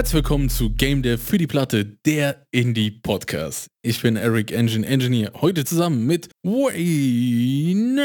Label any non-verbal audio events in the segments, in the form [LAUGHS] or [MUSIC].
Herzlich willkommen zu Game Dev für die Platte, der Indie Podcast. Ich bin Eric Engine Engineer, heute zusammen mit Wayne.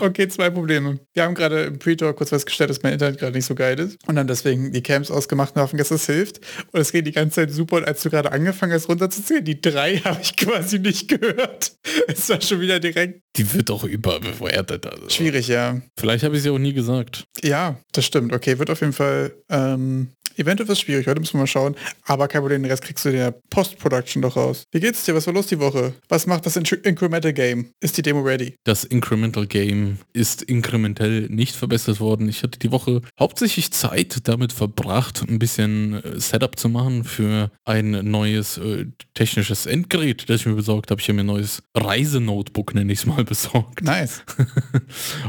Okay, zwei Probleme. Wir haben gerade im Pre-Talk kurz festgestellt, dass mein Internet gerade nicht so geil ist und dann deswegen die Camps ausgemacht und hoffen, dass das hilft. Und es geht die ganze Zeit super und als du gerade angefangen hast runterzuzählen, die drei [LAUGHS] habe ich quasi nicht gehört. Es war schon wieder direkt. Die wird doch überbewertet. Also. Schwierig, ja. Vielleicht habe ich sie auch nie gesagt. Ja, das stimmt. Okay, wird auf jeden Fall ähm, Eventuell wird es schwierig, heute müssen wir mal schauen. Aber kein Problem, den Rest kriegst du in der Post-Production doch raus. Wie geht's dir? Was war los die Woche? Was macht das Incremental Game? Ist die Demo ready? Das Incremental Game ist inkrementell nicht verbessert worden. Ich hatte die Woche hauptsächlich Zeit damit verbracht, ein bisschen äh, Setup zu machen für ein neues äh, technisches Endgerät, das ich mir besorgt habe. Ich habe mir ein neues Reisenotebook, nenne ich es mal, [LAUGHS] besorgt. Nice.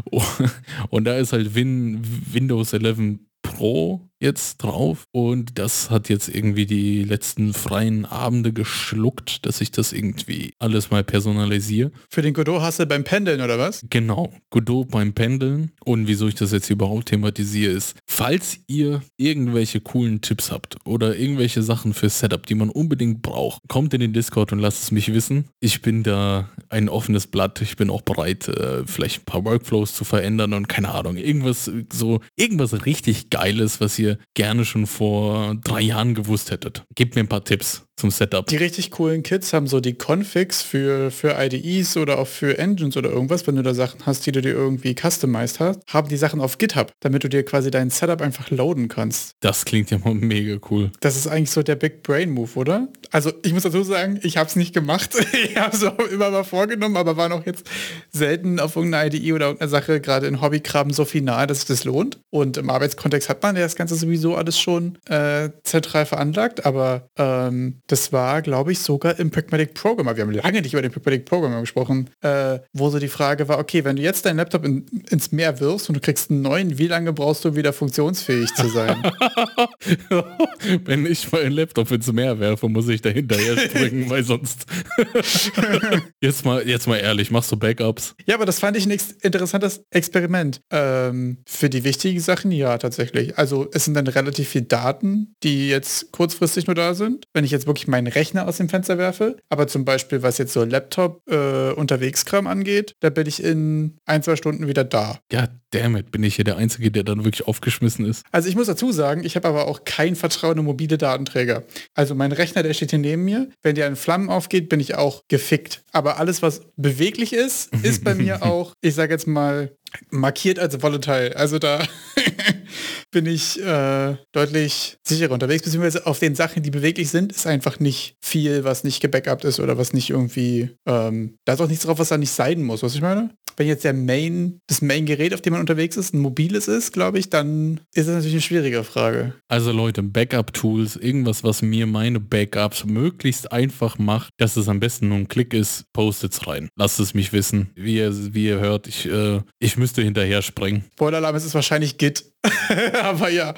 [LAUGHS] Und da ist halt Win Windows 11 Pro jetzt drauf und das hat jetzt irgendwie die letzten freien Abende geschluckt, dass ich das irgendwie alles mal personalisiere. Für den Godot hast du beim Pendeln oder was? Genau, Godot beim Pendeln und wieso ich das jetzt überhaupt thematisiere ist, falls ihr irgendwelche coolen Tipps habt oder irgendwelche Sachen für Setup, die man unbedingt braucht, kommt in den Discord und lasst es mich wissen. Ich bin da ein offenes Blatt, ich bin auch bereit, äh, vielleicht ein paar Workflows zu verändern und keine Ahnung, irgendwas so, irgendwas richtig Geiles, was ihr gerne schon vor drei Jahren gewusst hättet. Gebt mir ein paar Tipps zum Setup. Die richtig coolen Kits haben so die Configs für, für IDEs oder auch für Engines oder irgendwas, wenn du da Sachen hast, die du dir irgendwie customized hast, haben die Sachen auf GitHub, damit du dir quasi dein Setup einfach loaden kannst. Das klingt ja mal mega cool. Das ist eigentlich so der Big Brain Move, oder? Also ich muss dazu sagen, ich habe es nicht gemacht. [LAUGHS] ich habe es auch immer mal vorgenommen, aber war noch jetzt selten auf irgendeiner IDE oder irgendeiner Sache, gerade in Hobbykram, so final, dass es das lohnt. Und im Arbeitskontext hat man ja das Ganze sowieso alles schon äh, zentral veranlagt, aber ähm, das war, glaube ich, sogar im Pragmatic Programmer. Wir haben lange nicht über den Pragmatic Programmer gesprochen, äh, wo so die Frage war, okay, wenn du jetzt deinen Laptop in, ins Meer wirfst und du kriegst einen neuen, wie lange brauchst du, wieder funktionsfähig zu sein? [LAUGHS] [LAUGHS] wenn ich meinen Laptop ins Meer werfe, muss ich da hinterher springen, weil sonst... [LAUGHS] jetzt, mal, jetzt mal ehrlich, machst du Backups? Ja, aber das fand ich ein interessantes Experiment. Ähm, für die wichtigen Sachen, ja, tatsächlich. Also es sind dann relativ viele Daten, die jetzt kurzfristig nur da sind. Wenn ich jetzt wirklich wirklich meinen Rechner aus dem Fenster werfe. Aber zum Beispiel, was jetzt so Laptop äh, Unterwegskram angeht, da bin ich in ein, zwei Stunden wieder da. Ja, damit bin ich hier der Einzige, der dann wirklich aufgeschmissen ist. Also ich muss dazu sagen, ich habe aber auch kein Vertrauen in mobile Datenträger. Also mein Rechner, der steht hier neben mir. Wenn der in Flammen aufgeht, bin ich auch gefickt. Aber alles, was beweglich ist, ist bei mir [LAUGHS] auch, ich sage jetzt mal, markiert als volatile. Also da [LAUGHS] bin ich äh, deutlich sicherer unterwegs, beziehungsweise auf den Sachen, die beweglich sind, ist einfach nicht viel, was nicht gebackupt ist oder was nicht irgendwie, ähm, da ist auch nichts drauf, was da nicht sein muss, was ich meine? Wenn jetzt der Main, das Main-Gerät, auf dem man unterwegs ist, ein mobiles ist, glaube ich, dann ist das natürlich eine schwierige Frage. Also Leute, Backup-Tools, irgendwas, was mir meine Backups möglichst einfach macht, dass es am besten nur ein Klick ist, postet's rein. Lasst es mich wissen. Wie ihr, wie ihr hört, ich, äh, ich müsste hinterher springen. Spoiler-Alarm, es ist wahrscheinlich Git. [LAUGHS] Aber ja,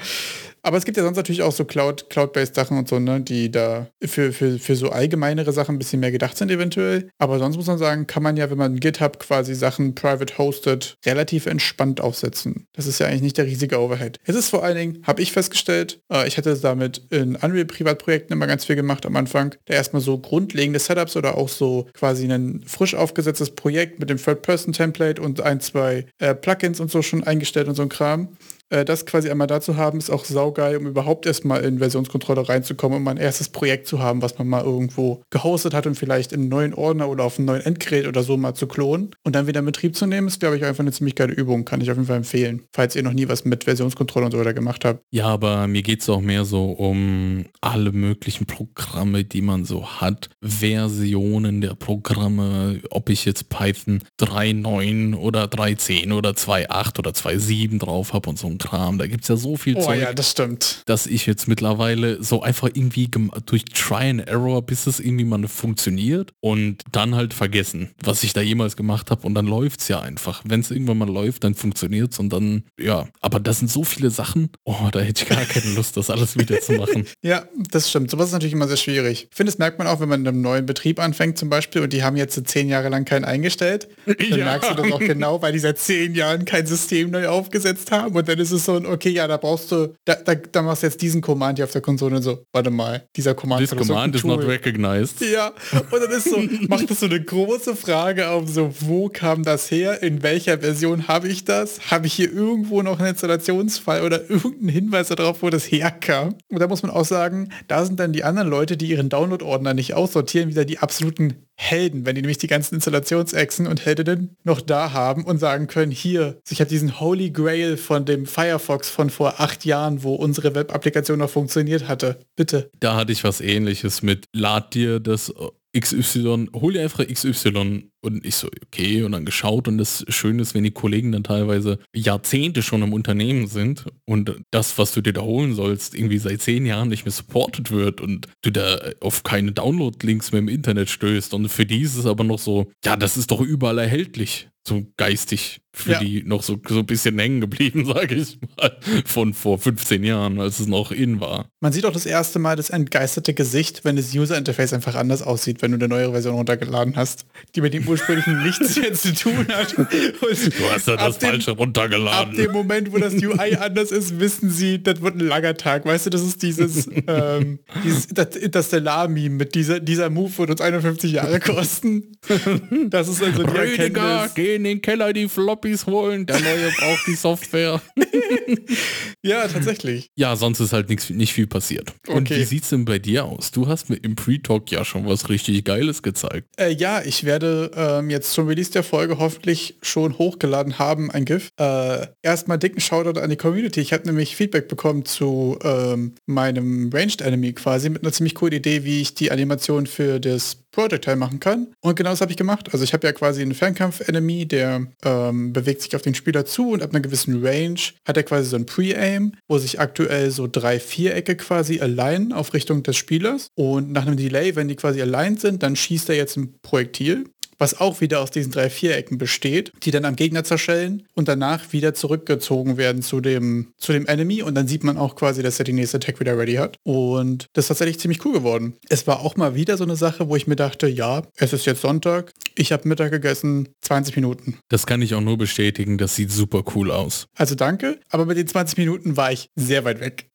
aber es gibt ja sonst natürlich auch so Cloud, Cloud-based Sachen und so, ne, die da für, für, für so allgemeinere Sachen ein bisschen mehr gedacht sind eventuell. Aber sonst muss man sagen, kann man ja, wenn man GitHub quasi Sachen private hostet, relativ entspannt aufsetzen. Das ist ja eigentlich nicht der riesige Overhead. Es ist vor allen Dingen, habe ich festgestellt, äh, ich hatte damit in Unreal Privatprojekten immer ganz viel gemacht am Anfang, da erstmal so grundlegende Setups oder auch so quasi ein frisch aufgesetztes Projekt mit dem Third-Person-Template und ein, zwei äh, Plugins und so schon eingestellt und so ein Kram. Äh, das quasi einmal da zu haben, ist auch saugeil, um überhaupt erstmal in Versionskontrolle reinzukommen, um ein erstes Projekt zu haben, was man mal irgendwo gehostet hat und vielleicht in einen neuen Ordner oder auf einem neuen Endgerät oder so mal zu klonen und dann wieder in Betrieb zu nehmen, ist, glaube ich, einfach eine ziemlich geile Übung. Kann ich auf jeden Fall empfehlen, falls ihr noch nie was mit Versionskontrolle und so weiter gemacht habt. Ja, aber mir geht es auch mehr so um alle möglichen Programme, die man so hat, Versionen der Programme, ob ich jetzt Python 3.9 oder 3.10 oder 2.8 oder 2.7 drauf habe und so ein Kram. Da gibt es ja so viel oh, Zeug, ja, das stimmt. dass ich jetzt mittlerweile so einfach irgendwie durch Try and Error, bis es irgendwie mal funktioniert und dann halt vergessen, was ich da jemals gemacht habe und dann läuft es ja einfach. Wenn es irgendwann mal läuft, dann funktioniert es und dann, ja. Aber das sind so viele Sachen, oh, da hätte ich gar keine Lust, das alles wieder zu machen. [LAUGHS] ja, das stimmt. Sowas ist natürlich immer sehr schwierig. Ich finde, das merkt man auch, wenn man in einem neuen Betrieb anfängt zum Beispiel und die haben jetzt zehn Jahre lang keinen eingestellt. [LAUGHS] Dann ja. merkst du das auch genau, weil die seit zehn Jahren kein System neu aufgesetzt haben und dann ist es so ein, okay, ja, da brauchst du, da, da, da machst du jetzt diesen Command hier auf der Konsole und so, warte mal, dieser Command. This command is not recognized. Ja, und dann ist so, [LAUGHS] macht das so eine große Frage auf, so, wo kam das her? In welcher Version habe ich das? Habe ich hier irgendwo noch einen Installationsfall oder irgendeinen Hinweis darauf, wo das herkam? Und da muss man auch sagen, da sind dann die anderen Leute, die ihren Download-Ordner nicht aussortieren, wieder die absoluten Helden, wenn die nämlich die ganzen Installationsechsen und Heldinnen noch da haben und sagen können, hier, ich habe diesen Holy Grail von dem Firefox von vor acht Jahren, wo unsere Web-Applikation noch funktioniert hatte. Bitte. Da hatte ich was ähnliches mit, lad dir das XY, hol dir einfach XY und ich so, okay, und dann geschaut. Und das Schöne ist, wenn die Kollegen dann teilweise Jahrzehnte schon im Unternehmen sind und das, was du dir da holen sollst, irgendwie seit zehn Jahren nicht mehr supported wird und du da auf keine Download-Links mehr im Internet stößt. Und für die ist es aber noch so, ja, das ist doch überall erhältlich so geistig für ja. die noch so, so ein bisschen hängen geblieben, [LAUGHS] sage ich mal, von vor 15 Jahren, als es noch in war. Man sieht auch das erste Mal das entgeisterte Gesicht, wenn das User-Interface einfach anders aussieht, wenn du eine neuere Version runtergeladen hast, die mit dem ursprünglichen [LAUGHS] nichts mehr zu tun hat. Und du hast ja das dem, Falsche runtergeladen. Ab dem Moment, wo das UI [LAUGHS] anders ist, wissen sie, das wird ein langer Tag. Weißt du, das ist dieses, ähm, dieses Interstellar-Meme mit dieser, dieser Move wird uns 51 Jahre kosten. Das ist also die Rüdiger, Erkenntnis in den Keller die Floppies holen. Der neue [LAUGHS] braucht die Software. [LAUGHS] ja, tatsächlich. Ja, sonst ist halt nix, nicht viel passiert. Okay. Und wie sieht's denn bei dir aus? Du hast mir im Pre-Talk ja schon was richtig Geiles gezeigt. Äh, ja, ich werde ähm, jetzt zum Release der Folge hoffentlich schon hochgeladen haben, ein GIF. Äh, erstmal dicken Shoutout an die Community. Ich habe nämlich Feedback bekommen zu ähm, meinem Ranged Enemy quasi mit einer ziemlich coolen Idee, wie ich die Animation für das Projectile machen kann. Und genau das habe ich gemacht. Also ich habe ja quasi einen Fernkampf-Enemy, der ähm, bewegt sich auf den Spieler zu und ab einer gewissen Range hat er quasi so ein Pre-Aim, wo sich aktuell so drei Vierecke quasi alignen auf Richtung des Spielers. Und nach einem Delay, wenn die quasi aligned sind, dann schießt er jetzt ein Projektil was auch wieder aus diesen drei Vierecken besteht, die dann am Gegner zerschellen und danach wieder zurückgezogen werden zu dem, zu dem Enemy und dann sieht man auch quasi, dass er die nächste Attack wieder ready hat. Und das ist tatsächlich ziemlich cool geworden. Es war auch mal wieder so eine Sache, wo ich mir dachte, ja, es ist jetzt Sonntag, ich habe Mittag gegessen, 20 Minuten. Das kann ich auch nur bestätigen, das sieht super cool aus. Also danke, aber mit den 20 Minuten war ich sehr weit weg.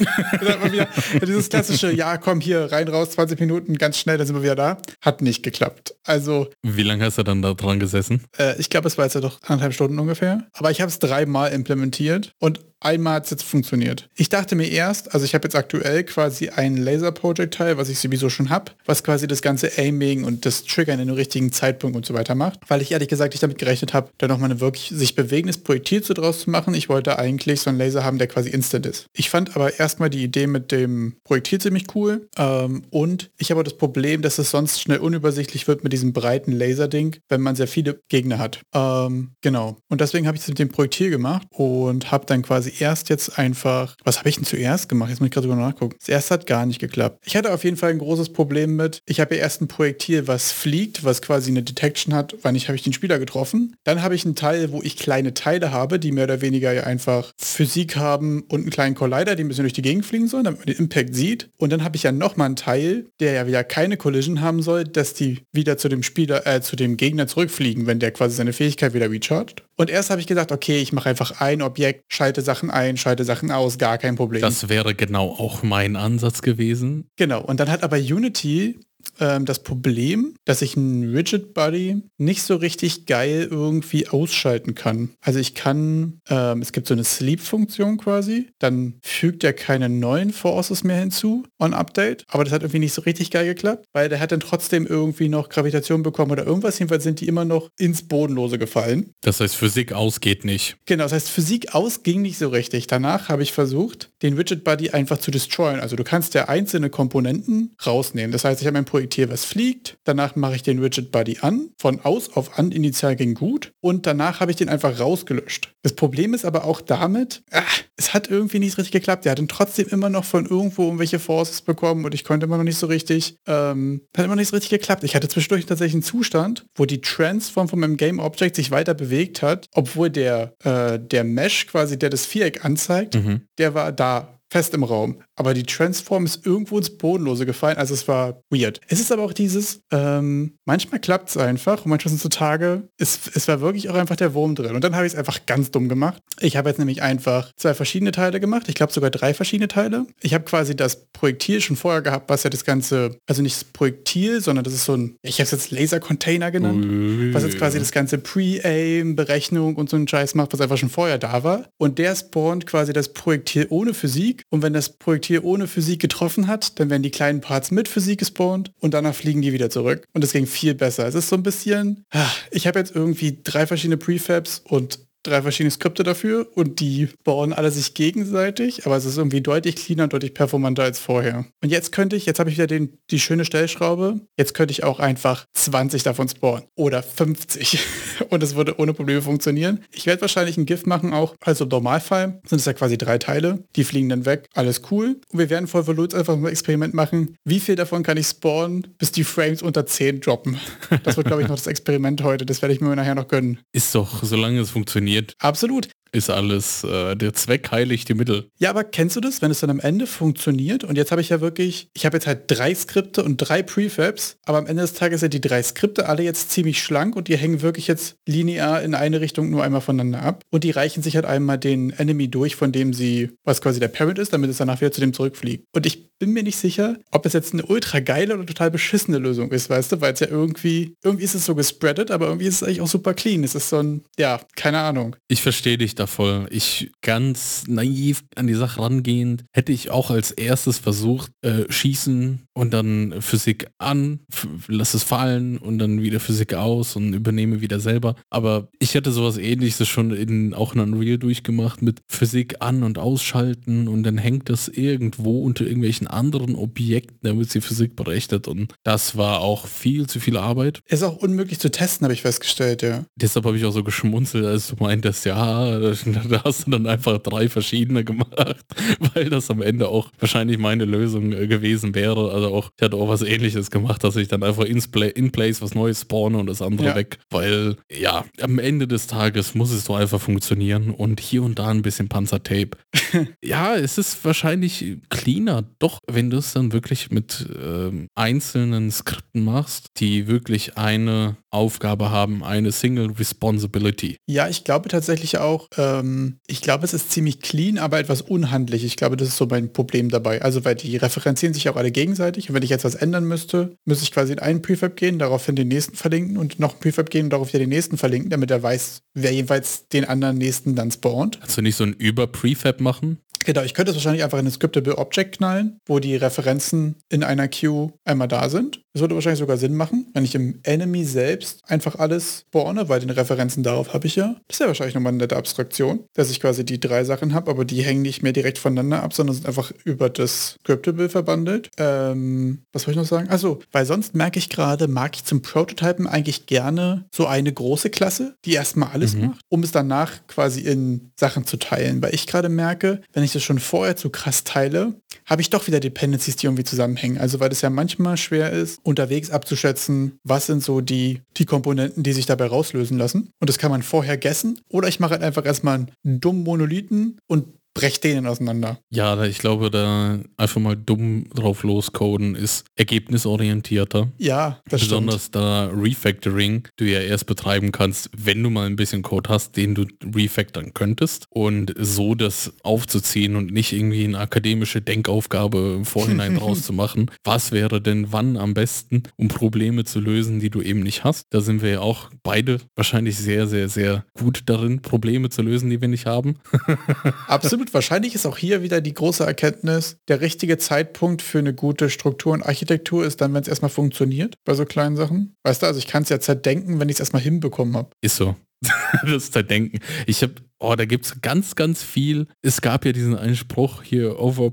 [LAUGHS] wieder, dieses klassische, ja, komm hier rein, raus, 20 Minuten, ganz schnell, dann sind wir wieder da. Hat nicht geklappt. Also. Wie lange hast du dann da dran gesessen? Äh, ich glaube, es war jetzt ja doch anderthalb Stunden ungefähr. Aber ich habe es dreimal implementiert und einmal hat es jetzt funktioniert. Ich dachte mir erst, also ich habe jetzt aktuell quasi ein Laser-Projectile, was ich sowieso schon habe, was quasi das ganze Aiming und das Triggern in den richtigen Zeitpunkt und so weiter macht, weil ich ehrlich gesagt nicht damit gerechnet habe, da nochmal ein wirklich sich bewegendes Projektil zu draus zu machen. Ich wollte eigentlich so einen Laser haben, der quasi instant ist. Ich fand aber erstmal die Idee mit dem Projektil ziemlich cool ähm, und ich habe das Problem, dass es sonst schnell unübersichtlich wird mit diesem breiten Laser-Ding, wenn man sehr viele Gegner hat. Ähm, genau. Und deswegen habe ich es mit dem Projektil gemacht und habe dann quasi erst jetzt einfach, was habe ich denn zuerst gemacht? Jetzt muss ich gerade drüber nachgucken. Das erste hat gar nicht geklappt. Ich hatte auf jeden Fall ein großes Problem mit, ich habe ja erst ein Projektil, was fliegt, was quasi eine Detection hat, wann ich habe ich den Spieler getroffen. Dann habe ich einen Teil, wo ich kleine Teile habe, die mehr oder weniger ja einfach Physik haben und einen kleinen Collider, die ein bisschen durch die Gegend fliegen sollen, damit man den Impact sieht. Und dann habe ich ja nochmal einen Teil, der ja wieder keine Collision haben soll, dass die wieder zu dem Spieler, äh, zu dem Gegner zurückfliegen, wenn der quasi seine Fähigkeit wieder rechargt. Und erst habe ich gesagt, okay, ich mache einfach ein Objekt, schalte Sachen ein, schalte Sachen aus, gar kein Problem. Das wäre genau auch mein Ansatz gewesen. Genau, und dann hat aber Unity ähm, das Problem, dass ich einen Rigid Body nicht so richtig geil irgendwie ausschalten kann. Also ich kann, ähm, es gibt so eine Sleep-Funktion quasi, dann fügt er keine neuen Forces mehr hinzu on Update, aber das hat irgendwie nicht so richtig geil geklappt, weil der hat dann trotzdem irgendwie noch Gravitation bekommen oder irgendwas, jedenfalls sind die immer noch ins Bodenlose gefallen. Das heißt, Physik aus geht nicht. Genau, das heißt, Physik aus ging nicht so richtig. Danach habe ich versucht, den Rigid Body einfach zu destroyen. Also du kannst ja einzelne Komponenten rausnehmen. Das heißt, ich habe mein Projektil, was fliegt. Danach mache ich den Rigid Body an. Von aus auf an initial ging gut. Und danach habe ich den einfach rausgelöscht. Das Problem ist aber auch damit, ach, es hat irgendwie nicht richtig geklappt. Der hat dann trotzdem immer noch von irgendwo irgendwelche Forces bekommen und ich konnte immer noch nicht so richtig, ähm, hat immer nicht so richtig geklappt. Ich hatte zwischendurch tatsächlich einen Zustand, wo die Transform von meinem Game Object sich weiter bewegt hat, obwohl der, äh, der Mesh quasi, der das Viereck anzeigt, mhm. der war da fest im Raum. Aber die Transform ist irgendwo ins Bodenlose gefallen. Also es war weird. Es ist aber auch dieses, ähm, manchmal klappt es einfach und manchmal sind so Tage, es, es war wirklich auch einfach der Wurm drin. Und dann habe ich es einfach ganz dumm gemacht. Ich habe jetzt nämlich einfach zwei verschiedene Teile gemacht. Ich glaube sogar drei verschiedene Teile. Ich habe quasi das Projektil schon vorher gehabt, was ja das Ganze, also nicht das Projektil, sondern das ist so ein, ich habe es jetzt Laser-Container genannt, Ui. was jetzt quasi das ganze Pre-Aim, Berechnung und so einen Scheiß macht, was einfach schon vorher da war. Und der spawnt quasi das Projektil ohne Physik. Und wenn das Projektil ohne Physik getroffen hat, dann werden die kleinen Parts mit Physik gespawnt und danach fliegen die wieder zurück. Und das ging viel besser. Es ist so ein bisschen, ah, ich habe jetzt irgendwie drei verschiedene Prefabs und drei verschiedene Skripte dafür und die bauen alle sich gegenseitig, aber es ist irgendwie deutlich cleaner und deutlich performanter als vorher. Und jetzt könnte ich, jetzt habe ich wieder den, die schöne Stellschraube, jetzt könnte ich auch einfach 20 davon spawnen oder 50 [LAUGHS] und es würde ohne Probleme funktionieren. Ich werde wahrscheinlich ein GIF machen auch, also im Normalfall sind es ja quasi drei Teile, die fliegen dann weg, alles cool. Und wir werden voll Volutes einfach ein Experiment machen, wie viel davon kann ich spawnen, bis die Frames unter 10 droppen. Das wird glaube ich noch das Experiment heute, das werde ich mir nachher noch gönnen. Ist doch, solange es funktioniert funktioniert. Absolut ist alles, äh, der Zweck heiligt die Mittel. Ja, aber kennst du das, wenn es dann am Ende funktioniert? Und jetzt habe ich ja wirklich, ich habe jetzt halt drei Skripte und drei Prefabs, aber am Ende des Tages sind die drei Skripte alle jetzt ziemlich schlank und die hängen wirklich jetzt linear in eine Richtung nur einmal voneinander ab. Und die reichen sich halt einmal den Enemy durch, von dem sie, was quasi der Parent ist, damit es danach wieder zu dem zurückfliegt. Und ich bin mir nicht sicher, ob es jetzt eine ultra geile oder total beschissene Lösung ist, weißt du, weil es ja irgendwie, irgendwie ist es so gespreadet, aber irgendwie ist es eigentlich auch super clean. Es ist so ein, ja, keine Ahnung. Ich verstehe dich da voll. Ich ganz naiv an die Sache rangehend, hätte ich auch als erstes versucht, äh, schießen und dann Physik an, lass es fallen und dann wieder Physik aus und übernehme wieder selber. Aber ich hätte sowas ähnliches schon in, auch in Unreal durchgemacht mit Physik an und ausschalten und dann hängt das irgendwo unter irgendwelchen anderen Objekten, damit sie Physik berechnet und das war auch viel zu viel Arbeit. Ist auch unmöglich zu testen, habe ich festgestellt, ja. Deshalb habe ich auch so geschmunzelt, als du meintest, ja, [LAUGHS] da hast du dann einfach drei verschiedene gemacht, [LAUGHS] weil das am Ende auch wahrscheinlich meine Lösung äh, gewesen wäre. Also auch, ich hatte auch was ähnliches gemacht, dass ich dann einfach in, in place was Neues spawne und das andere ja. weg. Weil ja, am Ende des Tages muss es doch einfach funktionieren und hier und da ein bisschen Panzertape. [LAUGHS] ja, es ist wahrscheinlich cleaner, doch, wenn du es dann wirklich mit ähm, einzelnen Skripten machst, die wirklich eine Aufgabe haben, eine Single Responsibility. Ja, ich glaube tatsächlich auch, ähm, ich glaube, es ist ziemlich clean, aber etwas unhandlich. Ich glaube, das ist so mein Problem dabei. Also, weil die referenzieren sich auch alle gegenseitig. Und wenn ich jetzt was ändern müsste, müsste ich quasi in einen Prefab gehen, daraufhin den nächsten verlinken und noch einen Prefab gehen und darauf wieder den nächsten verlinken, damit er weiß, wer jeweils den anderen nächsten dann spawnt. Kannst du nicht so ein Über-Prefab machen? Genau, ich könnte es wahrscheinlich einfach in ein Scriptable Object knallen, wo die Referenzen in einer Queue einmal da sind. Das würde wahrscheinlich sogar Sinn machen, wenn ich im Enemy selbst einfach alles spawne, weil den Referenzen darauf habe ich ja. Das ist ja wahrscheinlich nochmal eine nette Abstraktion, dass ich quasi die drei Sachen habe, aber die hängen nicht mehr direkt voneinander ab, sondern sind einfach über das Scriptable verbandelt. Ähm, was soll ich noch sagen? Achso, weil sonst merke ich gerade, mag ich zum Prototypen eigentlich gerne so eine große Klasse, die erstmal alles mhm. macht, um es danach quasi in Sachen zu teilen. Weil ich gerade merke, wenn ich das schon vorher zu krass teile, habe ich doch wieder Dependencies, die irgendwie zusammenhängen. Also weil es ja manchmal schwer ist, unterwegs abzuschätzen, was sind so die, die Komponenten, die sich dabei rauslösen lassen. Und das kann man vorher gessen. Oder ich mache halt einfach erstmal einen dummen Monolithen und brecht denen auseinander. Ja, ich glaube, da einfach mal dumm drauf loscoden ist ergebnisorientierter. Ja, das Besonders stimmt. da Refactoring du ja erst betreiben kannst, wenn du mal ein bisschen Code hast, den du refactoren könntest. Und so das aufzuziehen und nicht irgendwie eine akademische Denkaufgabe im Vorhinein [LAUGHS] draus zu machen. Was wäre denn wann am besten, um Probleme zu lösen, die du eben nicht hast? Da sind wir ja auch beide wahrscheinlich sehr, sehr, sehr gut darin, Probleme zu lösen, die wir nicht haben. [LAUGHS] [LAUGHS] Absolut Absolut. Wahrscheinlich ist auch hier wieder die große Erkenntnis, der richtige Zeitpunkt für eine gute Struktur und Architektur ist dann, wenn es erstmal funktioniert, bei so kleinen Sachen. Weißt du, also ich kann es ja zerdenken, wenn ich es erstmal hinbekommen habe. Ist so. [LAUGHS] das Zerdenken. Ich habe Oh, da gibt es ganz, ganz viel. Es gab ja diesen Einspruch hier, over,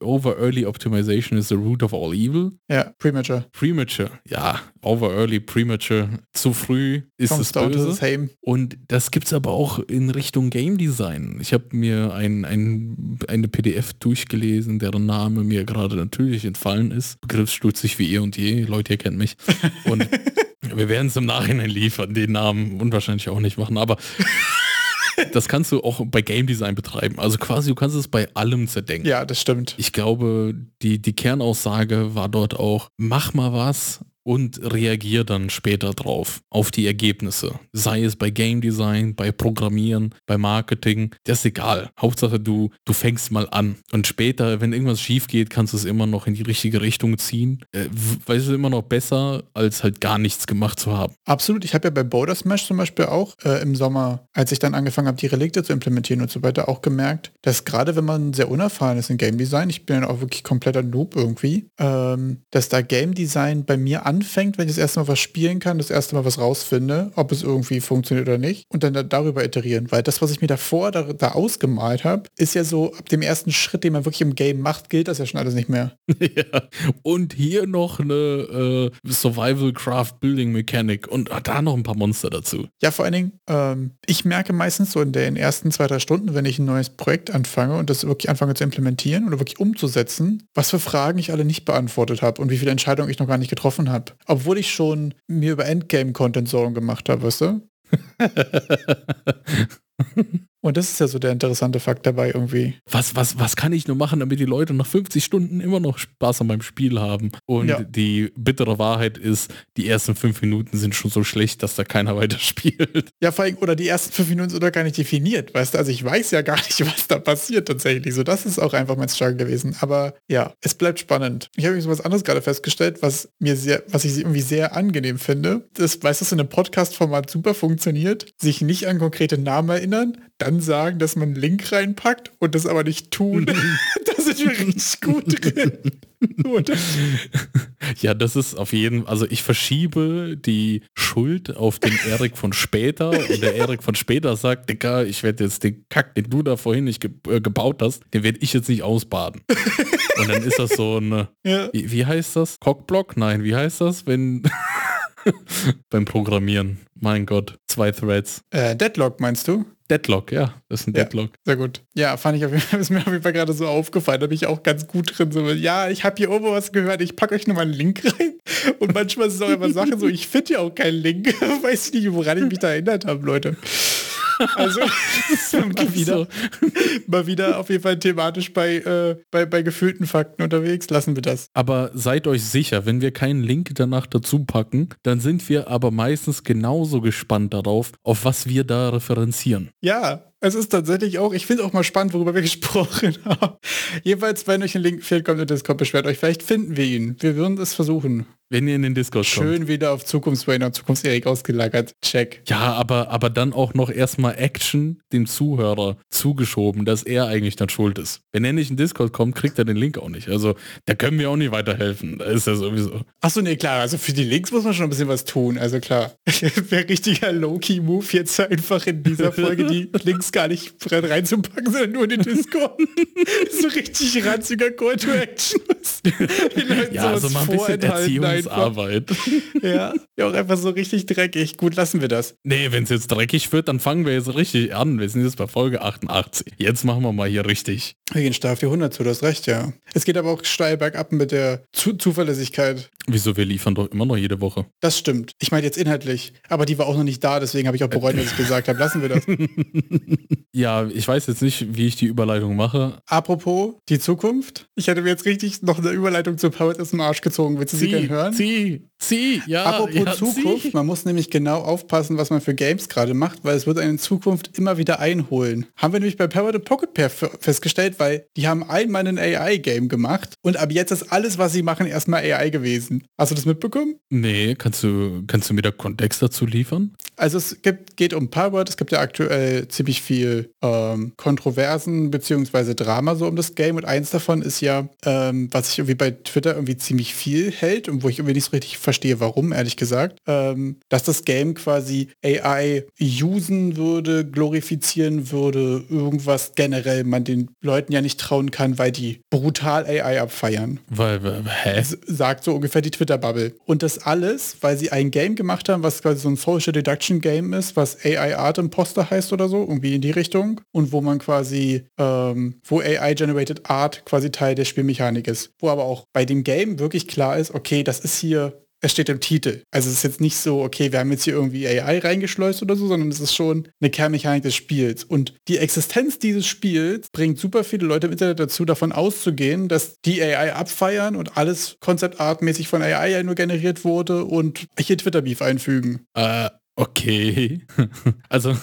over early optimization is the root of all evil. Ja, premature. Premature, ja. Over early, premature. Zu früh ist Comes es böse. Und das gibt es aber auch in Richtung Game Design. Ich habe mir ein, ein, eine PDF durchgelesen, deren Name mir gerade natürlich entfallen ist. Begriffsstutzig wie ihr und je. Leute, ihr kennt mich. Und [LAUGHS] wir werden es im Nachhinein liefern, den Namen unwahrscheinlich auch nicht machen, aber [LAUGHS] das kannst du auch bei Game Design betreiben. Also quasi, du kannst es bei allem zerdenken. Ja, das stimmt. Ich glaube, die, die Kernaussage war dort auch, mach mal was, und reagier dann später drauf, auf die Ergebnisse. Sei es bei Game Design, bei Programmieren, bei Marketing, das ist egal. Hauptsache du, du fängst mal an. Und später, wenn irgendwas schief geht, kannst du es immer noch in die richtige Richtung ziehen. Äh, weil es immer noch besser, als halt gar nichts gemacht zu haben. Absolut. Ich habe ja bei Boulder Smash zum Beispiel auch äh, im Sommer, als ich dann angefangen habe, die Relikte zu implementieren und so weiter, auch gemerkt, dass gerade wenn man sehr unerfahren ist in Game Design, ich bin ja auch wirklich kompletter Noob irgendwie, ähm, dass da Game Design bei mir an anfängt, wenn ich das erste Mal was spielen kann, das erste Mal was rausfinde, ob es irgendwie funktioniert oder nicht und dann da, darüber iterieren. Weil das, was ich mir davor da, da ausgemalt habe, ist ja so, ab dem ersten Schritt, den man wirklich im Game macht, gilt das ja schon alles nicht mehr. [LAUGHS] ja. Und hier noch eine äh, Survival Craft Building Mechanik und da noch ein paar Monster dazu. Ja, vor allen Dingen, ähm, ich merke meistens so in den ersten zwei, drei Stunden, wenn ich ein neues Projekt anfange und das wirklich anfange zu implementieren oder wirklich umzusetzen, was für Fragen ich alle nicht beantwortet habe und wie viele Entscheidungen ich noch gar nicht getroffen habe. Obwohl ich schon mir über Endgame-Content Sorgen gemacht habe, weißt du? [LAUGHS] Und das ist ja so der interessante Fakt dabei irgendwie. Was, was, was kann ich nur machen, damit die Leute nach 50 Stunden immer noch Spaß an meinem Spiel haben? Und ja. die bittere Wahrheit ist, die ersten fünf Minuten sind schon so schlecht, dass da keiner weiter [LAUGHS] spielt. Ja, vor allem, oder die ersten fünf Minuten sind doch gar nicht definiert, weißt du? Also ich weiß ja gar nicht, [LAUGHS] was da passiert tatsächlich. So, das ist auch einfach mein Struggle gewesen. Aber ja, es bleibt spannend. Ich habe so was anderes gerade festgestellt, was mir sehr, was ich irgendwie sehr angenehm finde. Das, weißt du, in einem Podcast-Format super funktioniert, sich nicht an konkrete Namen erinnern, dann sagen, dass man einen Link reinpackt und das aber nicht tun. da sind wir richtig gut drin. ja, das ist auf jeden also ich verschiebe die Schuld auf den Erik von später und der Erik von später sagt, Dicker, ich werde jetzt den Kack, den du da vorhin nicht ge äh, gebaut hast, den werde ich jetzt nicht ausbaden. [LAUGHS] und dann ist das so ein, ja. wie, wie heißt das? Cockblock? Nein, wie heißt das, wenn [LAUGHS] beim Programmieren? Mein Gott, zwei Threads. Äh, Deadlock meinst du? Deadlock, ja, das ist ein Deadlock. Ja, sehr gut. Ja, fand ich auf jeden Fall, [LAUGHS] ist mir auf jeden Fall gerade so aufgefallen, da bin ich auch ganz gut drin. So, ja, ich habe hier oben was gehört, ich packe euch nochmal einen Link rein. [LAUGHS] Und manchmal ist es auch immer Sache so, ich finde ja auch keinen Link. [LAUGHS] Weiß ich nicht, woran ich mich da erinnert habe, Leute. Also [LAUGHS] [LAUGHS] mal wieder, mal wieder auf jeden Fall thematisch bei, äh, bei, bei gefühlten Fakten unterwegs. Lassen wir das. Aber seid euch sicher, wenn wir keinen Link danach dazu packen, dann sind wir aber meistens genauso gespannt darauf, auf was wir da referenzieren. Ja, es ist tatsächlich auch, ich finde auch mal spannend, worüber wir [LAUGHS] gesprochen haben. Jeweils, wenn euch ein Link fehlt, kommt in Discord, beschwert euch. Vielleicht finden wir ihn. Wir würden es versuchen. Wenn ihr in den Discord Schön kommt. wieder auf Zukunftswayne und Zukunftserik ausgelagert. Check. Ja, aber, aber dann auch noch erstmal Action dem Zuhörer zugeschoben, dass er eigentlich dann schuld ist. Wenn er nicht in Discord kommt, kriegt er den Link auch nicht. Also da können wir auch nicht weiterhelfen. Da ist er sowieso. Achso, nee, klar. Also für die Links muss man schon ein bisschen was tun. Also klar. [LAUGHS] Wäre richtiger Low-Key-Move jetzt einfach in dieser Folge die [LAUGHS] Links gar nicht reinzupacken, sondern nur in den Discord. [LAUGHS] so richtig ranziger Call to Action. ja, also mal ein bisschen Erziehungsarbeit. [LAUGHS] ja, ja, auch einfach so richtig dreckig. Gut, lassen wir das. Nee, wenn es jetzt dreckig wird, dann fangen wir jetzt richtig an. Wir sind jetzt bei Folge 88. Jetzt machen wir mal hier richtig. Wir gehen steil auf die 100 zu, du hast recht, ja. Es geht aber auch steil bergab mit der Zu Zuverlässigkeit. Wieso, wir liefern doch immer noch jede Woche. Das stimmt. Ich meine jetzt inhaltlich. Aber die war auch noch nicht da, deswegen habe ich auch bereut, was ich [LAUGHS] gesagt habe. Lassen wir das. [LAUGHS] ja, ich weiß jetzt nicht, wie ich die Überleitung mache. Apropos die Zukunft. Ich hätte mir jetzt richtig noch eine Überleitung zu Powered aus dem Arsch gezogen. Willst du sie, sie gerne hören? Sie, sie, ja. Apropos ja, Zukunft. Sie. Man muss nämlich genau aufpassen, was man für Games gerade macht, weil es wird einen in Zukunft immer wieder einholen. Haben wir nämlich bei Powered Pocket Pair festgestellt, weil die haben einmal ein AI-Game gemacht und ab jetzt ist alles, was sie machen, erstmal AI gewesen. Hast du das mitbekommen? Nee, kannst du, kannst du mir da Kontext dazu liefern? Also es gibt, geht um Powered, es gibt ja aktuell ziemlich viel ähm, Kontroversen bzw. Drama so um das Game und eins davon ist ja, ähm, was sich irgendwie bei Twitter irgendwie ziemlich viel hält und wo ich nicht so richtig verstehe, warum, ehrlich gesagt, ähm, dass das Game quasi AI usen würde, glorifizieren würde, irgendwas generell man den Leuten ja nicht trauen kann, weil die brutal AI abfeiern. Weil, hä? Sagt so ungefähr die Twitter-Bubble. Und das alles, weil sie ein Game gemacht haben, was quasi so ein Social Deduction Game ist, was AI Art Imposter heißt oder so, irgendwie in die Richtung. Und wo man quasi, ähm, wo AI-Generated Art quasi Teil der Spielmechanik ist. Wo aber auch bei dem Game wirklich klar ist, okay, das ist hier es steht im Titel. Also es ist jetzt nicht so, okay, wir haben jetzt hier irgendwie AI reingeschleust oder so, sondern es ist schon eine Kernmechanik des Spiels. Und die Existenz dieses Spiels bringt super viele Leute im Internet dazu, davon auszugehen, dass die AI abfeiern und alles konzeptartmäßig von AI ja nur generiert wurde und hier Twitter-Beef einfügen. Äh, okay. [LAUGHS] also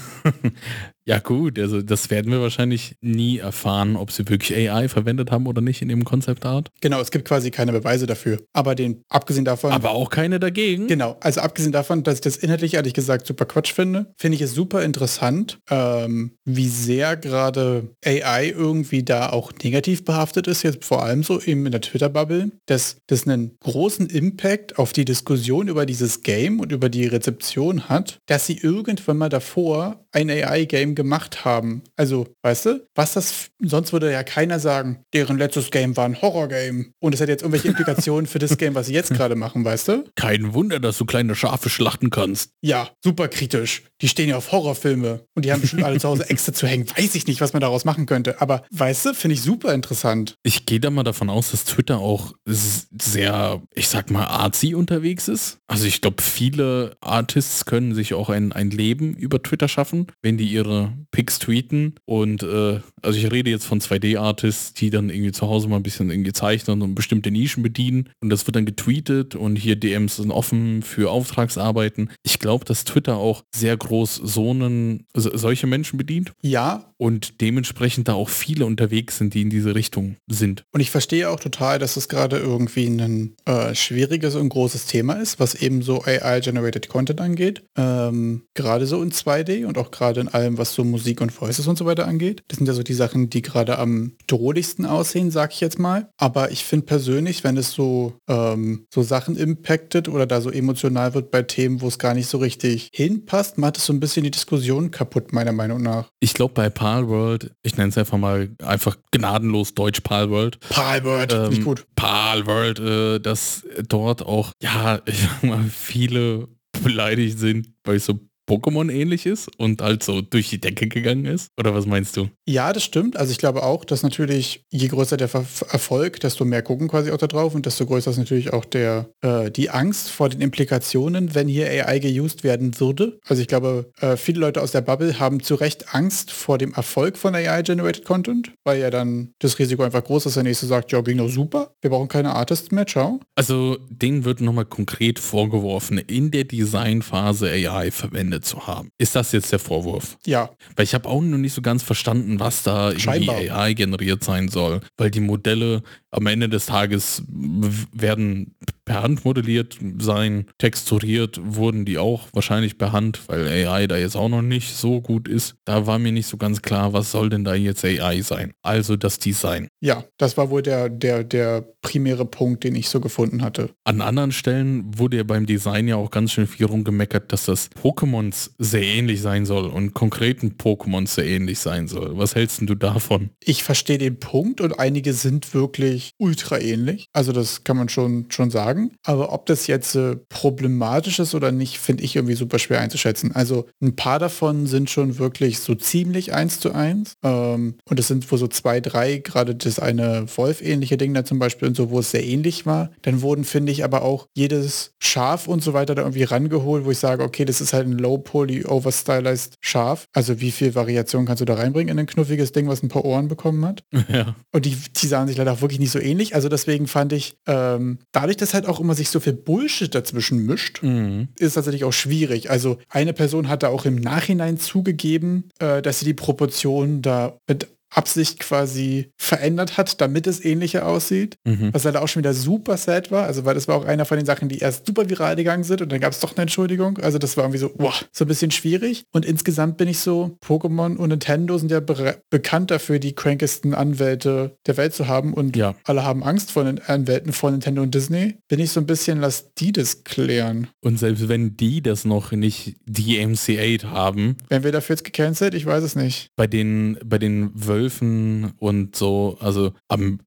Ja gut, also das werden wir wahrscheinlich nie erfahren, ob sie wirklich AI verwendet haben oder nicht in dem Konzeptart. Genau, es gibt quasi keine Beweise dafür. Aber den, abgesehen davon... Aber auch keine dagegen. Genau, also abgesehen davon, dass ich das inhaltlich ehrlich gesagt super Quatsch finde, finde ich es super interessant, ähm, wie sehr gerade AI irgendwie da auch negativ behaftet ist, jetzt vor allem so eben in der Twitter-Bubble, dass das einen großen Impact auf die Diskussion über dieses Game und über die Rezeption hat, dass sie irgendwann mal davor ein AI-Game gemacht haben. Also, weißt du, was das, sonst würde ja keiner sagen, deren letztes Game war ein Horror-Game. Und es hat jetzt irgendwelche [LAUGHS] Implikationen für das Game, was sie jetzt gerade machen, weißt du? Kein Wunder, dass du kleine Schafe schlachten kannst. Ja, super kritisch. Die stehen ja auf Horrorfilme und die haben bestimmt alle zu Hause [LAUGHS] extra zu hängen. Weiß ich nicht, was man daraus machen könnte. Aber weißt du, finde ich super interessant. Ich gehe da mal davon aus, dass Twitter auch sehr, ich sag mal, artsy unterwegs ist. Also ich glaube, viele Artists können sich auch ein, ein Leben über Twitter schaffen, wenn die ihre Pics tweeten und äh, also ich rede jetzt von 2D-Artists, die dann irgendwie zu Hause mal ein bisschen irgendwie zeichnen und bestimmte Nischen bedienen und das wird dann getweetet und hier DMs sind offen für Auftragsarbeiten. Ich glaube, dass Twitter auch sehr groß so einen, also solche Menschen bedient. Ja. Und dementsprechend da auch viele unterwegs sind, die in diese Richtung sind. Und ich verstehe auch total, dass es gerade irgendwie ein äh, schwieriges und großes Thema ist, was eben so AI-generated Content angeht. Ähm, gerade so in 2D und auch gerade in allem, was so Musik und Voices und so weiter angeht. Das sind ja so die Sachen, die gerade am drohlichsten aussehen, sag ich jetzt mal. Aber ich finde persönlich, wenn es so, ähm, so Sachen impactet oder da so emotional wird bei Themen, wo es gar nicht so richtig hinpasst, macht es so ein bisschen die Diskussion kaputt, meiner Meinung nach. Ich glaube bei Palworld, ich nenne es einfach mal einfach gnadenlos Deutsch Palworld. Palworld, ähm, nicht gut. Palworld, äh, dass dort auch, ja, [LAUGHS] ich sag mal, viele beleidigt sind, weil ich so Pokémon ähnlich ist und halt so durch die Decke gegangen ist? Oder was meinst du? Ja, das stimmt. Also ich glaube auch, dass natürlich je größer der Ver Erfolg, desto mehr gucken quasi auch da drauf und desto größer ist natürlich auch der äh, die Angst vor den Implikationen, wenn hier AI geused werden würde. Also ich glaube, äh, viele Leute aus der Bubble haben zu Recht Angst vor dem Erfolg von AI-Generated Content, weil ja dann das Risiko einfach groß ist, dass der nächste sagt, ja, ging doch super, wir brauchen keine Artists mehr, ciao. Also denen wird nochmal konkret vorgeworfen, in der Designphase AI verwendet zu haben. Ist das jetzt der Vorwurf? Ja. Weil ich habe auch noch nicht so ganz verstanden, was da irgendwie AI generiert sein soll. Weil die Modelle am Ende des Tages werden per Hand modelliert sein, texturiert wurden die auch wahrscheinlich per Hand, weil AI da jetzt auch noch nicht so gut ist. Da war mir nicht so ganz klar, was soll denn da jetzt AI sein? Also das Design. Ja, das war wohl der, der, der primäre Punkt, den ich so gefunden hatte. An anderen Stellen wurde ja beim Design ja auch ganz schön viel rumgemeckert, dass das Pokémons sehr ähnlich sein soll und konkreten Pokémons sehr ähnlich sein soll. Was hältst du davon? Ich verstehe den Punkt und einige sind wirklich ultra ähnlich. Also das kann man schon, schon sagen. Aber ob das jetzt äh, problematisch ist oder nicht, finde ich irgendwie super schwer einzuschätzen. Also ein paar davon sind schon wirklich so ziemlich eins zu eins. Ähm, und es sind wohl so zwei, drei, gerade das eine Wolf-ähnliche Ding da zum Beispiel und so, wo es sehr ähnlich war. Dann wurden, finde ich, aber auch jedes Schaf und so weiter da irgendwie rangeholt, wo ich sage, okay, das ist halt ein low-poly, overstylized Schaf. Also wie viel Variation kannst du da reinbringen in ein knuffiges Ding, was ein paar Ohren bekommen hat? [LAUGHS] Ja. Und die, die sahen sich leider auch wirklich nicht so ähnlich. Also deswegen fand ich, ähm, dadurch, dass halt auch immer sich so viel Bullshit dazwischen mischt, mhm. ist tatsächlich auch schwierig. Also eine Person hat da auch im Nachhinein zugegeben, äh, dass sie die Proportionen da mit Absicht quasi verändert hat, damit es ähnlicher aussieht. Mhm. Was leider auch schon wieder super sad war. Also weil das war auch einer von den Sachen, die erst super viral gegangen sind und dann gab es doch eine Entschuldigung. Also das war irgendwie so, boah, so ein bisschen schwierig. Und insgesamt bin ich so, Pokémon und Nintendo sind ja be bekannt dafür, die crankesten Anwälte der Welt zu haben und ja. alle haben Angst vor den Anwälten von Nintendo und Disney. Bin ich so ein bisschen, lass die das klären. Und selbst wenn die das noch nicht DMCA haben. Werden wir dafür jetzt gecancelt? Ich weiß es nicht. Bei den, bei den Wölfen Wölfen und so. Also,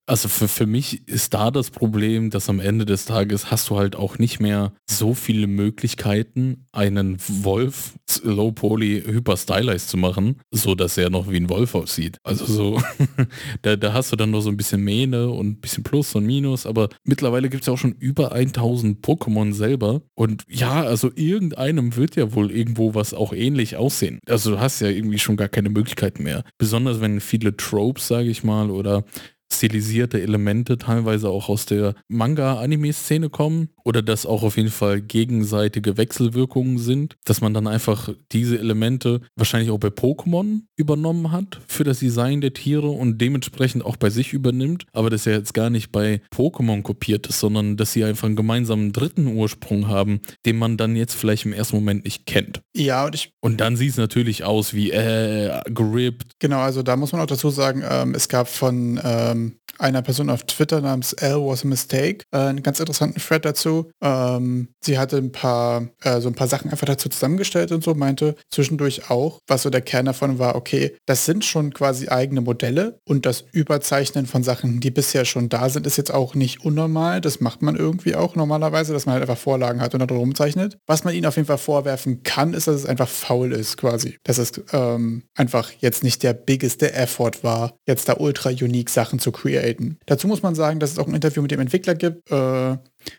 also für, für mich ist da das Problem, dass am Ende des Tages hast du halt auch nicht mehr so viele Möglichkeiten, einen Wolf Low Poly Hyper Stylized zu machen, so dass er noch wie ein Wolf aussieht. Also so, [LAUGHS] da, da hast du dann noch so ein bisschen Mähne und bisschen Plus und Minus, aber mittlerweile gibt es ja auch schon über 1000 Pokémon selber. Und ja, also irgendeinem wird ja wohl irgendwo was auch ähnlich aussehen. Also du hast ja irgendwie schon gar keine Möglichkeit mehr. Besonders wenn viele Tropes, sage ich mal, oder stilisierte Elemente teilweise auch aus der Manga-Anime-Szene kommen oder dass auch auf jeden Fall gegenseitige Wechselwirkungen sind, dass man dann einfach diese Elemente wahrscheinlich auch bei Pokémon übernommen hat für das Design der Tiere und dementsprechend auch bei sich übernimmt, aber dass er jetzt gar nicht bei Pokémon kopiert ist, sondern dass sie einfach einen gemeinsamen dritten Ursprung haben, den man dann jetzt vielleicht im ersten Moment nicht kennt. Ja, und ich... Und dann sieht es natürlich aus wie äh, gerippt. Genau, also da muss man auch dazu sagen, ähm, es gab von ähm, einer Person auf Twitter namens L was a mistake, äh, einen ganz interessanten Thread dazu. Ähm, sie hatte ein paar, äh, so ein paar Sachen einfach dazu zusammengestellt und so, meinte zwischendurch auch, was so der Kern davon war, okay, das sind schon quasi eigene Modelle und das Überzeichnen von Sachen, die bisher schon da sind, ist jetzt auch nicht unnormal. Das macht man irgendwie auch normalerweise, dass man halt einfach Vorlagen hat und da drum zeichnet. Was man ihnen auf jeden Fall vorwerfen kann, ist, dass es einfach faul ist quasi. Dass es ähm, einfach jetzt nicht der biggeste Effort war, jetzt da ultra unique Sachen zu createn. Dazu muss man sagen, dass es auch ein Interview mit dem Entwickler gibt, äh,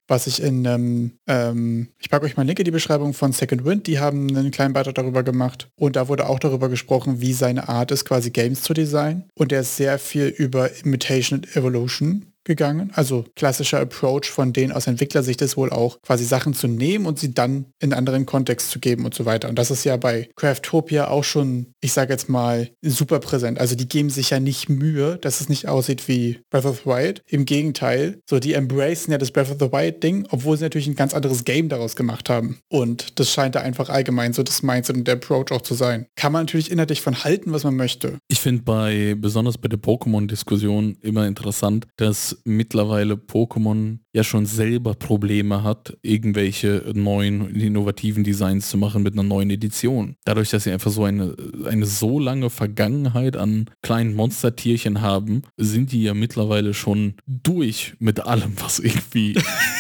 was ich in, ähm, ähm, ich packe euch mal einen Link in die Beschreibung von Second Wind, die haben einen kleinen Beitrag darüber gemacht und da wurde auch darüber gesprochen, wie seine Art ist, quasi Games zu designen und er ist sehr viel über Imitation and Evolution gegangen. Also klassischer Approach von denen aus Entwicklersicht ist wohl auch quasi Sachen zu nehmen und sie dann in anderen Kontext zu geben und so weiter. Und das ist ja bei Craftopia auch schon, ich sage jetzt mal, super präsent. Also die geben sich ja nicht Mühe, dass es nicht aussieht wie Breath of the Wild. Im Gegenteil, so die embracen ja das Breath of the Wild Ding, obwohl sie natürlich ein ganz anderes Game daraus gemacht haben. Und das scheint da einfach allgemein so das Mindset und der Approach auch zu sein. Kann man natürlich inhaltlich von halten, was man möchte. Ich finde bei, besonders bei der Pokémon-Diskussion immer interessant, dass mittlerweile Pokémon ja schon selber Probleme hat, irgendwelche neuen, innovativen Designs zu machen mit einer neuen Edition. Dadurch, dass sie einfach so eine, eine so lange Vergangenheit an kleinen Monstertierchen haben, sind die ja mittlerweile schon durch mit allem, was irgendwie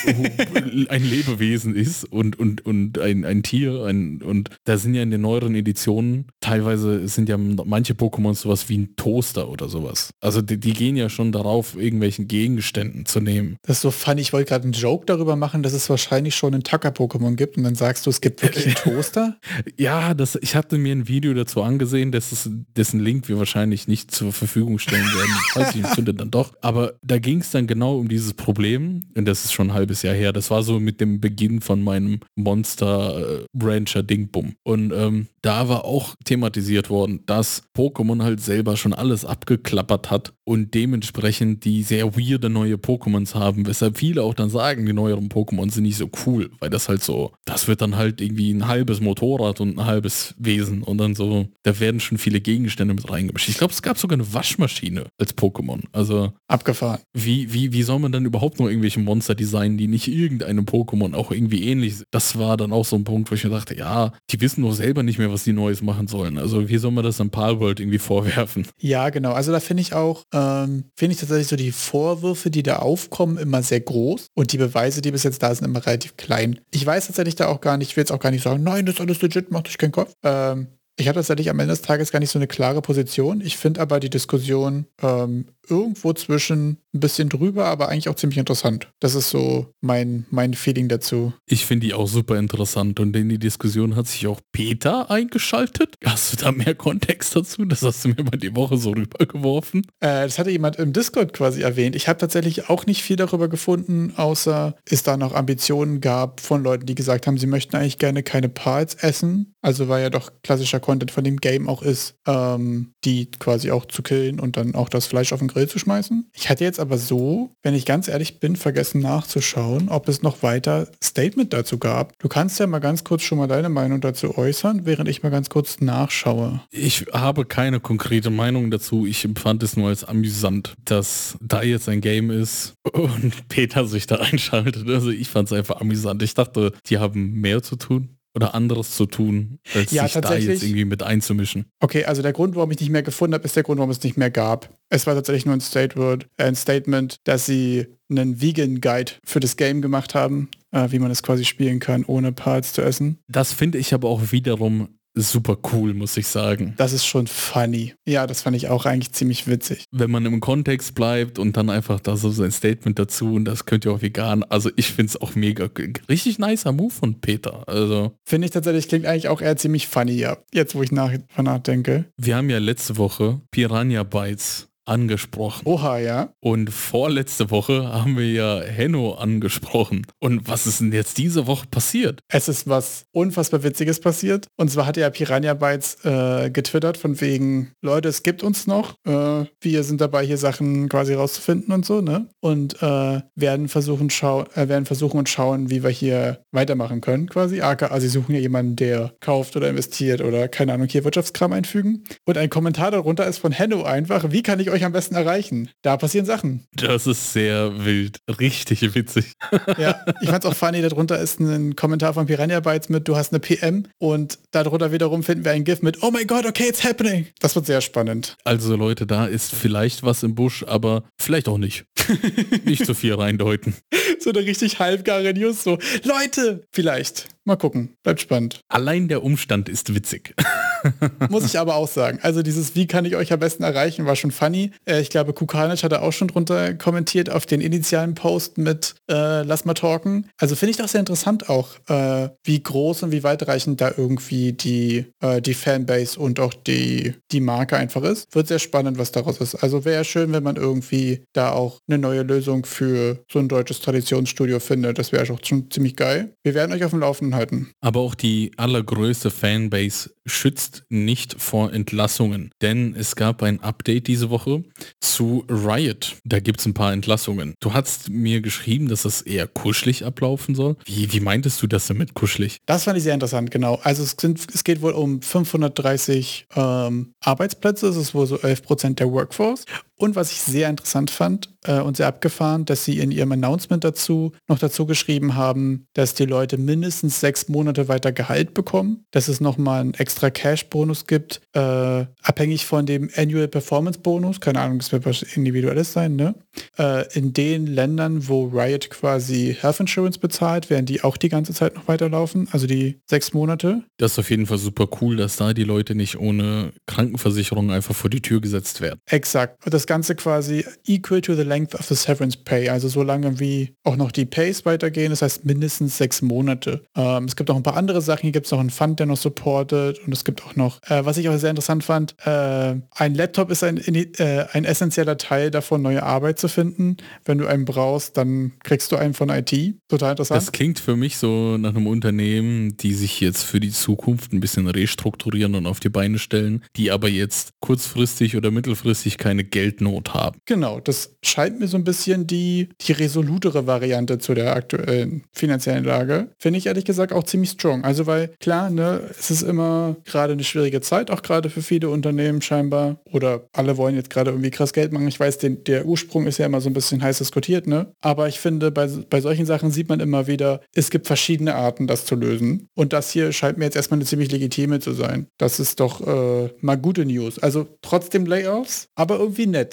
[LAUGHS] ein Lebewesen ist und, und, und ein, ein Tier. Ein, und da sind ja in den neueren Editionen teilweise sind ja manche Pokémon sowas wie ein Toaster oder sowas. Also die, die gehen ja schon darauf, irgendwelchen Gegen Gegenständen zu nehmen. Das ist so funny. Ich wollte gerade einen Joke darüber machen, dass es wahrscheinlich schon einen Tacker-Pokémon gibt und dann sagst du, es gibt wirklich einen [LAUGHS] Toaster? ja, das, ich hatte mir ein Video dazu angesehen, das dessen Link wir wahrscheinlich nicht zur Verfügung stellen werden. Weiß ich, finde dann doch. Aber da ging es dann genau um dieses Problem und das ist schon ein halbes Jahr her. Das war so mit dem Beginn von meinem Monster äh, Rancher Dingbum. Und ähm, da war auch thematisiert worden, dass Pokémon halt selber schon alles abgeklappert hat und dementsprechend die sehr weirde neue Pokémons haben, weshalb viele auch dann sagen, die neueren Pokémon sind nicht so cool, weil das halt so, das wird dann halt irgendwie ein halbes Motorrad und ein halbes Wesen und dann so, da werden schon viele Gegenstände mit reingemischt. Ich glaube, es gab sogar eine Waschmaschine als Pokémon. Also abgefahren. Wie, wie, wie soll man dann überhaupt noch irgendwelche Monster designen, die nicht irgendeinem Pokémon auch irgendwie ähnlich sind? Das war dann auch so ein Punkt, wo ich mir dachte, ja, die wissen doch selber nicht mehr, was die Neues machen sollen. Also wie soll man das an Palworld irgendwie vorwerfen? Ja, genau. Also da finde ich auch, ähm, finde ich tatsächlich so die Vorwürfe die da aufkommen, immer sehr groß und die Beweise, die bis jetzt da sind, immer relativ klein. Ich weiß tatsächlich da auch gar nicht, ich will jetzt auch gar nicht sagen, nein, das ist alles legit, macht euch keinen Kopf. Ähm, ich habe tatsächlich am Ende des Tages gar nicht so eine klare Position. Ich finde aber die Diskussion ähm, irgendwo zwischen ein bisschen drüber, aber eigentlich auch ziemlich interessant. Das ist so mein, mein Feeling dazu. Ich finde die auch super interessant und in die Diskussion hat sich auch Peter eingeschaltet. Hast du da mehr Kontext dazu? Das hast du mir mal die Woche so rübergeworfen. Äh, das hatte jemand im Discord quasi erwähnt. Ich habe tatsächlich auch nicht viel darüber gefunden, außer es da noch Ambitionen gab von Leuten, die gesagt haben, sie möchten eigentlich gerne keine Parts essen. Also weil ja doch klassischer Content von dem Game auch ist, ähm, die quasi auch zu killen und dann auch das Fleisch auf den Grill zu schmeißen. Ich hatte jetzt aber so, wenn ich ganz ehrlich bin, vergessen nachzuschauen, ob es noch weiter Statement dazu gab. Du kannst ja mal ganz kurz schon mal deine Meinung dazu äußern, während ich mal ganz kurz nachschaue. Ich habe keine konkrete Meinung dazu. Ich empfand es nur als amüsant, dass da jetzt ein Game ist und [LAUGHS] Peter sich da einschaltet. Also ich fand es einfach amüsant. Ich dachte, die haben mehr zu tun. Oder anderes zu tun, als Ja, sich da jetzt irgendwie mit einzumischen. Okay, also der Grund, warum ich nicht mehr gefunden habe, ist der Grund, warum es nicht mehr gab. Es war tatsächlich nur ein Statement, äh, ein Statement dass sie einen Vegan Guide für das Game gemacht haben, äh, wie man es quasi spielen kann, ohne Parts zu essen. Das finde ich aber auch wiederum super cool, muss ich sagen. Das ist schon funny. Ja, das fand ich auch eigentlich ziemlich witzig. Wenn man im Kontext bleibt und dann einfach da so sein Statement dazu und das könnt ihr auch vegan. Also ich finde es auch mega richtig nicer Move von Peter. Also Finde ich tatsächlich, klingt eigentlich auch eher ziemlich funny, ja. Jetzt, wo ich nach, nachdenke. wir haben ja letzte Woche Piranha Bytes angesprochen. Oha, ja. Und vorletzte Woche haben wir ja Henno angesprochen. Und was ist denn jetzt diese Woche passiert? Es ist was unfassbar Witziges passiert. Und zwar hat ja Piranha Bytes äh, getwittert von wegen, Leute, es gibt uns noch. Äh, wir sind dabei, hier Sachen quasi rauszufinden und so, ne? Und äh, werden versuchen, schau äh, werden versuchen und schauen, wie wir hier weitermachen können, quasi. AKA, sie suchen ja jemanden, der kauft oder investiert oder keine Ahnung, hier Wirtschaftskram einfügen. Und ein Kommentar darunter ist von Henno einfach, wie kann ich euch am besten erreichen? Da passieren Sachen. Das ist sehr wild. Richtig witzig. [LAUGHS] Ja, ich fand's auch funny, darunter ist ein Kommentar von Piranha Bytes mit, du hast eine PM und darunter wiederum finden wir ein GIF mit, oh my god, okay, it's happening. Das wird sehr spannend. Also Leute, da ist vielleicht was im Busch, aber vielleicht auch nicht. [LAUGHS] nicht zu viel reindeuten. So eine richtig halbgare News, so, Leute, vielleicht. Mal gucken, bleibt spannend. Allein der Umstand ist witzig. [LAUGHS] [LAUGHS] Muss ich aber auch sagen. Also dieses, wie kann ich euch am besten erreichen, war schon funny. Äh, ich glaube, Kukanic hat da auch schon drunter kommentiert auf den initialen Post mit äh, Lass mal talken. Also finde ich das sehr interessant auch, äh, wie groß und wie weitreichend da irgendwie die, äh, die Fanbase und auch die, die Marke einfach ist. Wird sehr spannend, was daraus ist. Also wäre schön, wenn man irgendwie da auch eine neue Lösung für so ein deutsches Traditionsstudio findet. Das wäre auch schon ziemlich geil. Wir werden euch auf dem Laufenden halten. Aber auch die allergrößte Fanbase schützt nicht vor Entlassungen. Denn es gab ein Update diese Woche zu Riot. Da gibt es ein paar Entlassungen. Du hast mir geschrieben, dass das eher kuschelig ablaufen soll. Wie, wie meintest du das denn mit kuschelig? Das fand ich sehr interessant, genau. Also es, sind, es geht wohl um 530 ähm, Arbeitsplätze, das ist wohl so 11 Prozent der Workforce. Und was ich sehr interessant fand äh, und sehr abgefahren, dass sie in ihrem Announcement dazu noch dazu geschrieben haben, dass die Leute mindestens sechs Monate weiter Gehalt bekommen, dass es nochmal einen extra Cash-Bonus gibt, äh, abhängig von dem Annual Performance Bonus, keine Ahnung, das wird was individuelles sein, ne? Äh, in den Ländern, wo Riot quasi Health Insurance bezahlt, werden die auch die ganze Zeit noch weiterlaufen, also die sechs Monate. Das ist auf jeden Fall super cool, dass da die Leute nicht ohne Krankenversicherung einfach vor die Tür gesetzt werden. Exakt. Und Ganze quasi equal to the length of the severance pay, also so lange wie auch noch die Pays weitergehen, das heißt mindestens sechs Monate. Ähm, es gibt auch ein paar andere Sachen, hier gibt es noch einen Fund, der noch supportet und es gibt auch noch, äh, was ich auch sehr interessant fand, äh, ein Laptop ist ein, äh, ein essentieller Teil davon, neue Arbeit zu finden. Wenn du einen brauchst, dann kriegst du einen von IT. Total interessant. Das klingt für mich so nach einem Unternehmen, die sich jetzt für die Zukunft ein bisschen restrukturieren und auf die Beine stellen, die aber jetzt kurzfristig oder mittelfristig keine Geldnot haben. Genau, das scheint mir so ein bisschen die, die resolutere Variante zu der aktuellen finanziellen Lage. Finde ich ehrlich gesagt auch ziemlich strong. Also weil klar, ne, es ist immer gerade eine schwierige Zeit, auch gerade für viele Unternehmen scheinbar. Oder alle wollen jetzt gerade irgendwie krass Geld machen. Ich weiß, den, der Ursprung ist ja immer so ein bisschen heiß diskutiert, ne? Aber ich finde, bei, bei solchen Sachen sieht man immer wieder, es gibt verschiedene Arten, das zu lösen. Und das hier scheint mir jetzt erstmal eine ziemlich legitime zu sein. Das ist doch äh, mal gute News. Also trotzdem Layoffs, aber irgendwie nett.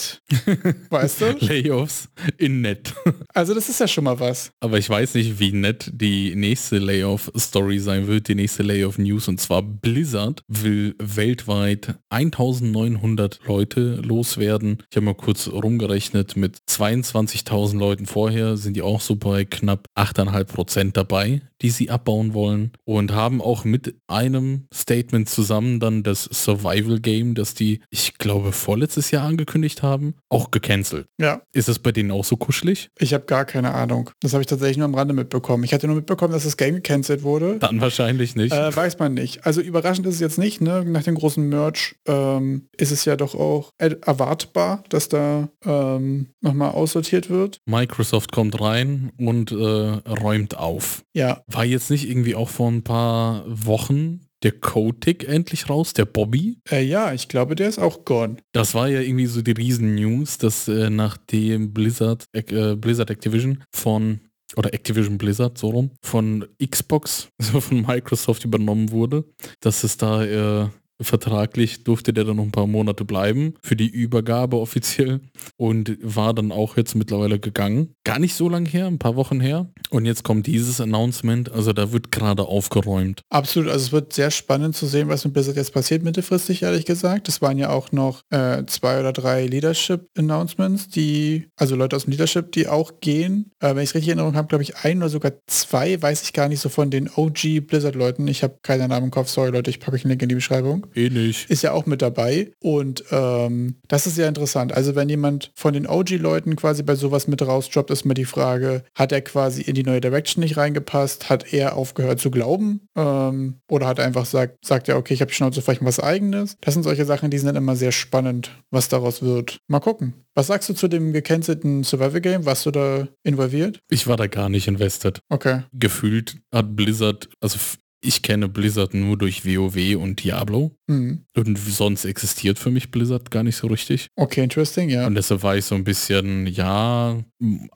Weißt du? [LAUGHS] Layoffs in nett. Also das ist ja schon mal was. Aber ich weiß nicht, wie nett die nächste Layoff-Story sein wird, die nächste Layoff-News. Und zwar Blizzard will weltweit 1900 Leute loswerden. Ich habe mal kurz rumgerechnet, mit 22.000 Leuten vorher sind die auch so bei knapp 8,5 Prozent dabei, die sie abbauen wollen. Und haben auch mit einem Statement zusammen dann das Survival-Game, das die, ich glaube, vorletztes Jahr angekündigt haben, auch gecancelt. Ja, Ist das bei denen auch so kuschelig? ich habe gar keine Ahnung. Das habe ich tatsächlich nur am Rande mitbekommen. Ich hatte nur mitbekommen, dass das Game gecancelt wurde. Dann wahrscheinlich nicht. Äh, weiß man nicht. Also überraschend ist es jetzt nicht, ne? Nach dem großen Merch ähm, ist es ja doch auch er erwartbar, dass da ähm, nochmal aussortiert wird. Microsoft kommt rein und äh, räumt auf. Ja, War jetzt nicht irgendwie auch vor ein paar Wochen der Kotick endlich raus, der Bobby? äh, ja, ich glaube, der ist auch gone. Das war ja irgendwie so die Riesen-News, dass äh, nachdem Blizzard, äh, Blizzard Activision von oder Activision Blizzard so rum, von Xbox, [LAUGHS] also von Microsoft übernommen wurde, dass es da äh, vertraglich durfte der dann noch ein paar Monate bleiben für die Übergabe offiziell und war dann auch jetzt mittlerweile gegangen. Gar nicht so lange her, ein paar Wochen her. Und jetzt kommt dieses Announcement, also da wird gerade aufgeräumt. Absolut, also es wird sehr spannend zu sehen, was mit Blizzard jetzt passiert mittelfristig, ehrlich gesagt. Es waren ja auch noch äh, zwei oder drei Leadership-Announcements, die, also Leute aus dem Leadership, die auch gehen. Äh, wenn ich es richtig in Erinnerung habe, glaube ich, ein oder sogar zwei, weiß ich gar nicht so von den OG Blizzard-Leuten. Ich habe keinen Namen im Kopf, sorry Leute, ich packe euch einen Link in die Beschreibung. Eh nicht. Ist ja auch mit dabei. Und ähm, das ist sehr interessant. Also wenn jemand von den OG-Leuten quasi bei sowas mit rausdroppt, ist mir die Frage, hat er quasi in die neue Direction nicht reingepasst? Hat er aufgehört zu glauben? Ähm, oder hat er einfach sagt, sagt ja, okay, ich habe die Schnauze vielleicht was eigenes? Das sind solche Sachen, die sind dann immer sehr spannend, was daraus wird. Mal gucken. Was sagst du zu dem gecancelten Survival Game? Warst du da involviert? Ich war da gar nicht invested. Okay. Gefühlt hat Blizzard, also ich kenne Blizzard nur durch WoW und Diablo. Mhm. Und sonst existiert für mich Blizzard gar nicht so richtig. Okay, interesting, ja. Und deshalb war ich so ein bisschen, ja,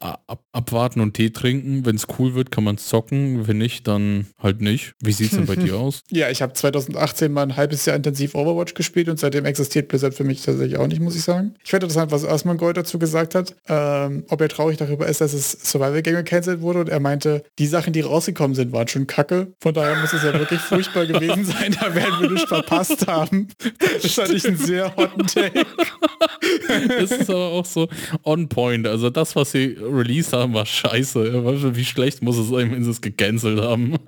ab, abwarten und Tee trinken. Wenn es cool wird, kann man zocken. Wenn nicht, dann halt nicht. Wie sieht es denn bei [LAUGHS] dir aus? Ja, ich habe 2018 mal ein halbes Jahr intensiv Overwatch gespielt und seitdem existiert Blizzard für mich tatsächlich auch nicht, muss ich sagen. Ich fand interessant, was Asmongold dazu gesagt hat, ähm, ob er traurig darüber ist, dass es Survival Game gecancelt wurde und er meinte, die Sachen, die rausgekommen sind, waren schon kacke. Von daher muss es ja wirklich furchtbar gewesen sein. Da werden wir nicht verpasst haben. Das fand ich einen sehr hotten Take. Das ist aber auch so on point. Also das, was sie released haben, war scheiße. Wie schlecht muss es sein, wenn sie es gecancelt haben? [LAUGHS]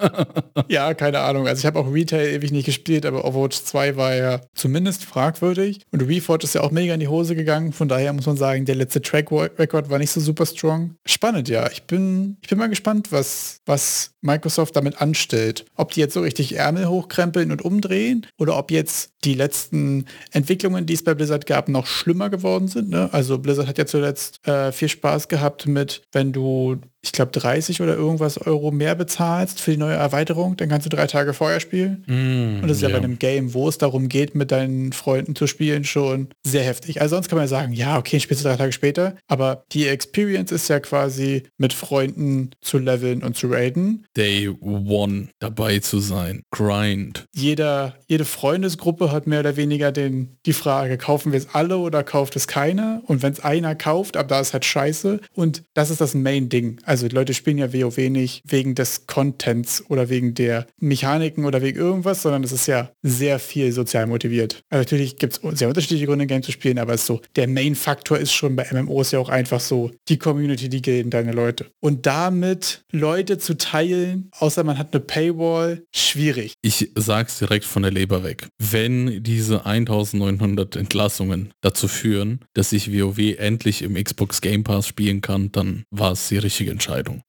Ja, keine Ahnung. Also ich habe auch Retail ewig nicht gespielt, aber Overwatch 2 war ja zumindest fragwürdig. Und Reforged ist ja auch mega in die Hose gegangen. Von daher muss man sagen, der letzte Track-Record war nicht so super strong. Spannend, ja. Ich bin, ich bin mal gespannt, was, was Microsoft damit anstellt. Ob die jetzt so richtig Ärmel hochkrempeln und umdrehen oder ob jetzt die letzten Entwicklungen, die es bei Blizzard gab, noch schlimmer geworden sind. Ne? Also Blizzard hat ja zuletzt äh, viel Spaß gehabt mit, wenn du ich glaube, 30 oder irgendwas Euro mehr bezahlst für die neue Erweiterung, dann kannst du drei Tage vorher spielen. Mm, und das ist ja. ja bei einem Game, wo es darum geht, mit deinen Freunden zu spielen, schon sehr heftig. Also sonst kann man ja sagen, ja, okay, spielst du drei Tage später, aber die Experience ist ja quasi mit Freunden zu leveln und zu raiden. Day One dabei zu sein. Grind. Jeder, jede Freundesgruppe hat mehr oder weniger den, die Frage, kaufen wir es alle oder kauft es keiner? Und wenn es einer kauft, ab da ist halt scheiße. Und das ist das Main-Ding. Also die Leute spielen ja WoW nicht wegen des Contents oder wegen der Mechaniken oder wegen irgendwas, sondern es ist ja sehr viel sozial motiviert. Also natürlich gibt es sehr unterschiedliche Gründe, ein Game zu spielen, aber es ist so, der Main-Faktor ist schon bei MMOs ja auch einfach so, die Community, die Gilden, deine Leute. Und damit Leute zu teilen, außer man hat eine Paywall, schwierig. Ich sag's direkt von der Leber weg. Wenn diese 1900 Entlassungen dazu führen, dass ich WoW endlich im Xbox Game Pass spielen kann, dann war es die richtige Entscheidung.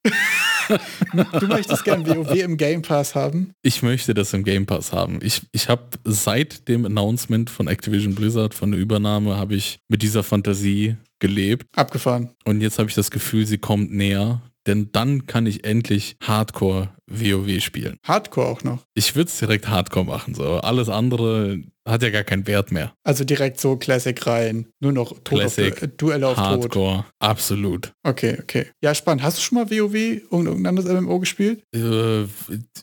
Du möchtest gern WoW im Game Pass haben? Ich möchte das im Game Pass haben. Ich, ich habe seit dem Announcement von Activision Blizzard, von der Übernahme, habe ich mit dieser Fantasie gelebt. Abgefahren. Und jetzt habe ich das Gefühl, sie kommt näher. Denn dann kann ich endlich Hardcore WoW spielen. Hardcore auch noch. Ich würde es direkt Hardcore machen. So. Alles andere hat ja gar keinen Wert mehr. Also direkt so Classic rein. Nur noch Tod Classic, auf, äh, Duelle auf Tod. Hardcore, absolut. Okay, okay. Ja, spannend. Hast du schon mal WoW, irgendein anderes MMO gespielt? Äh,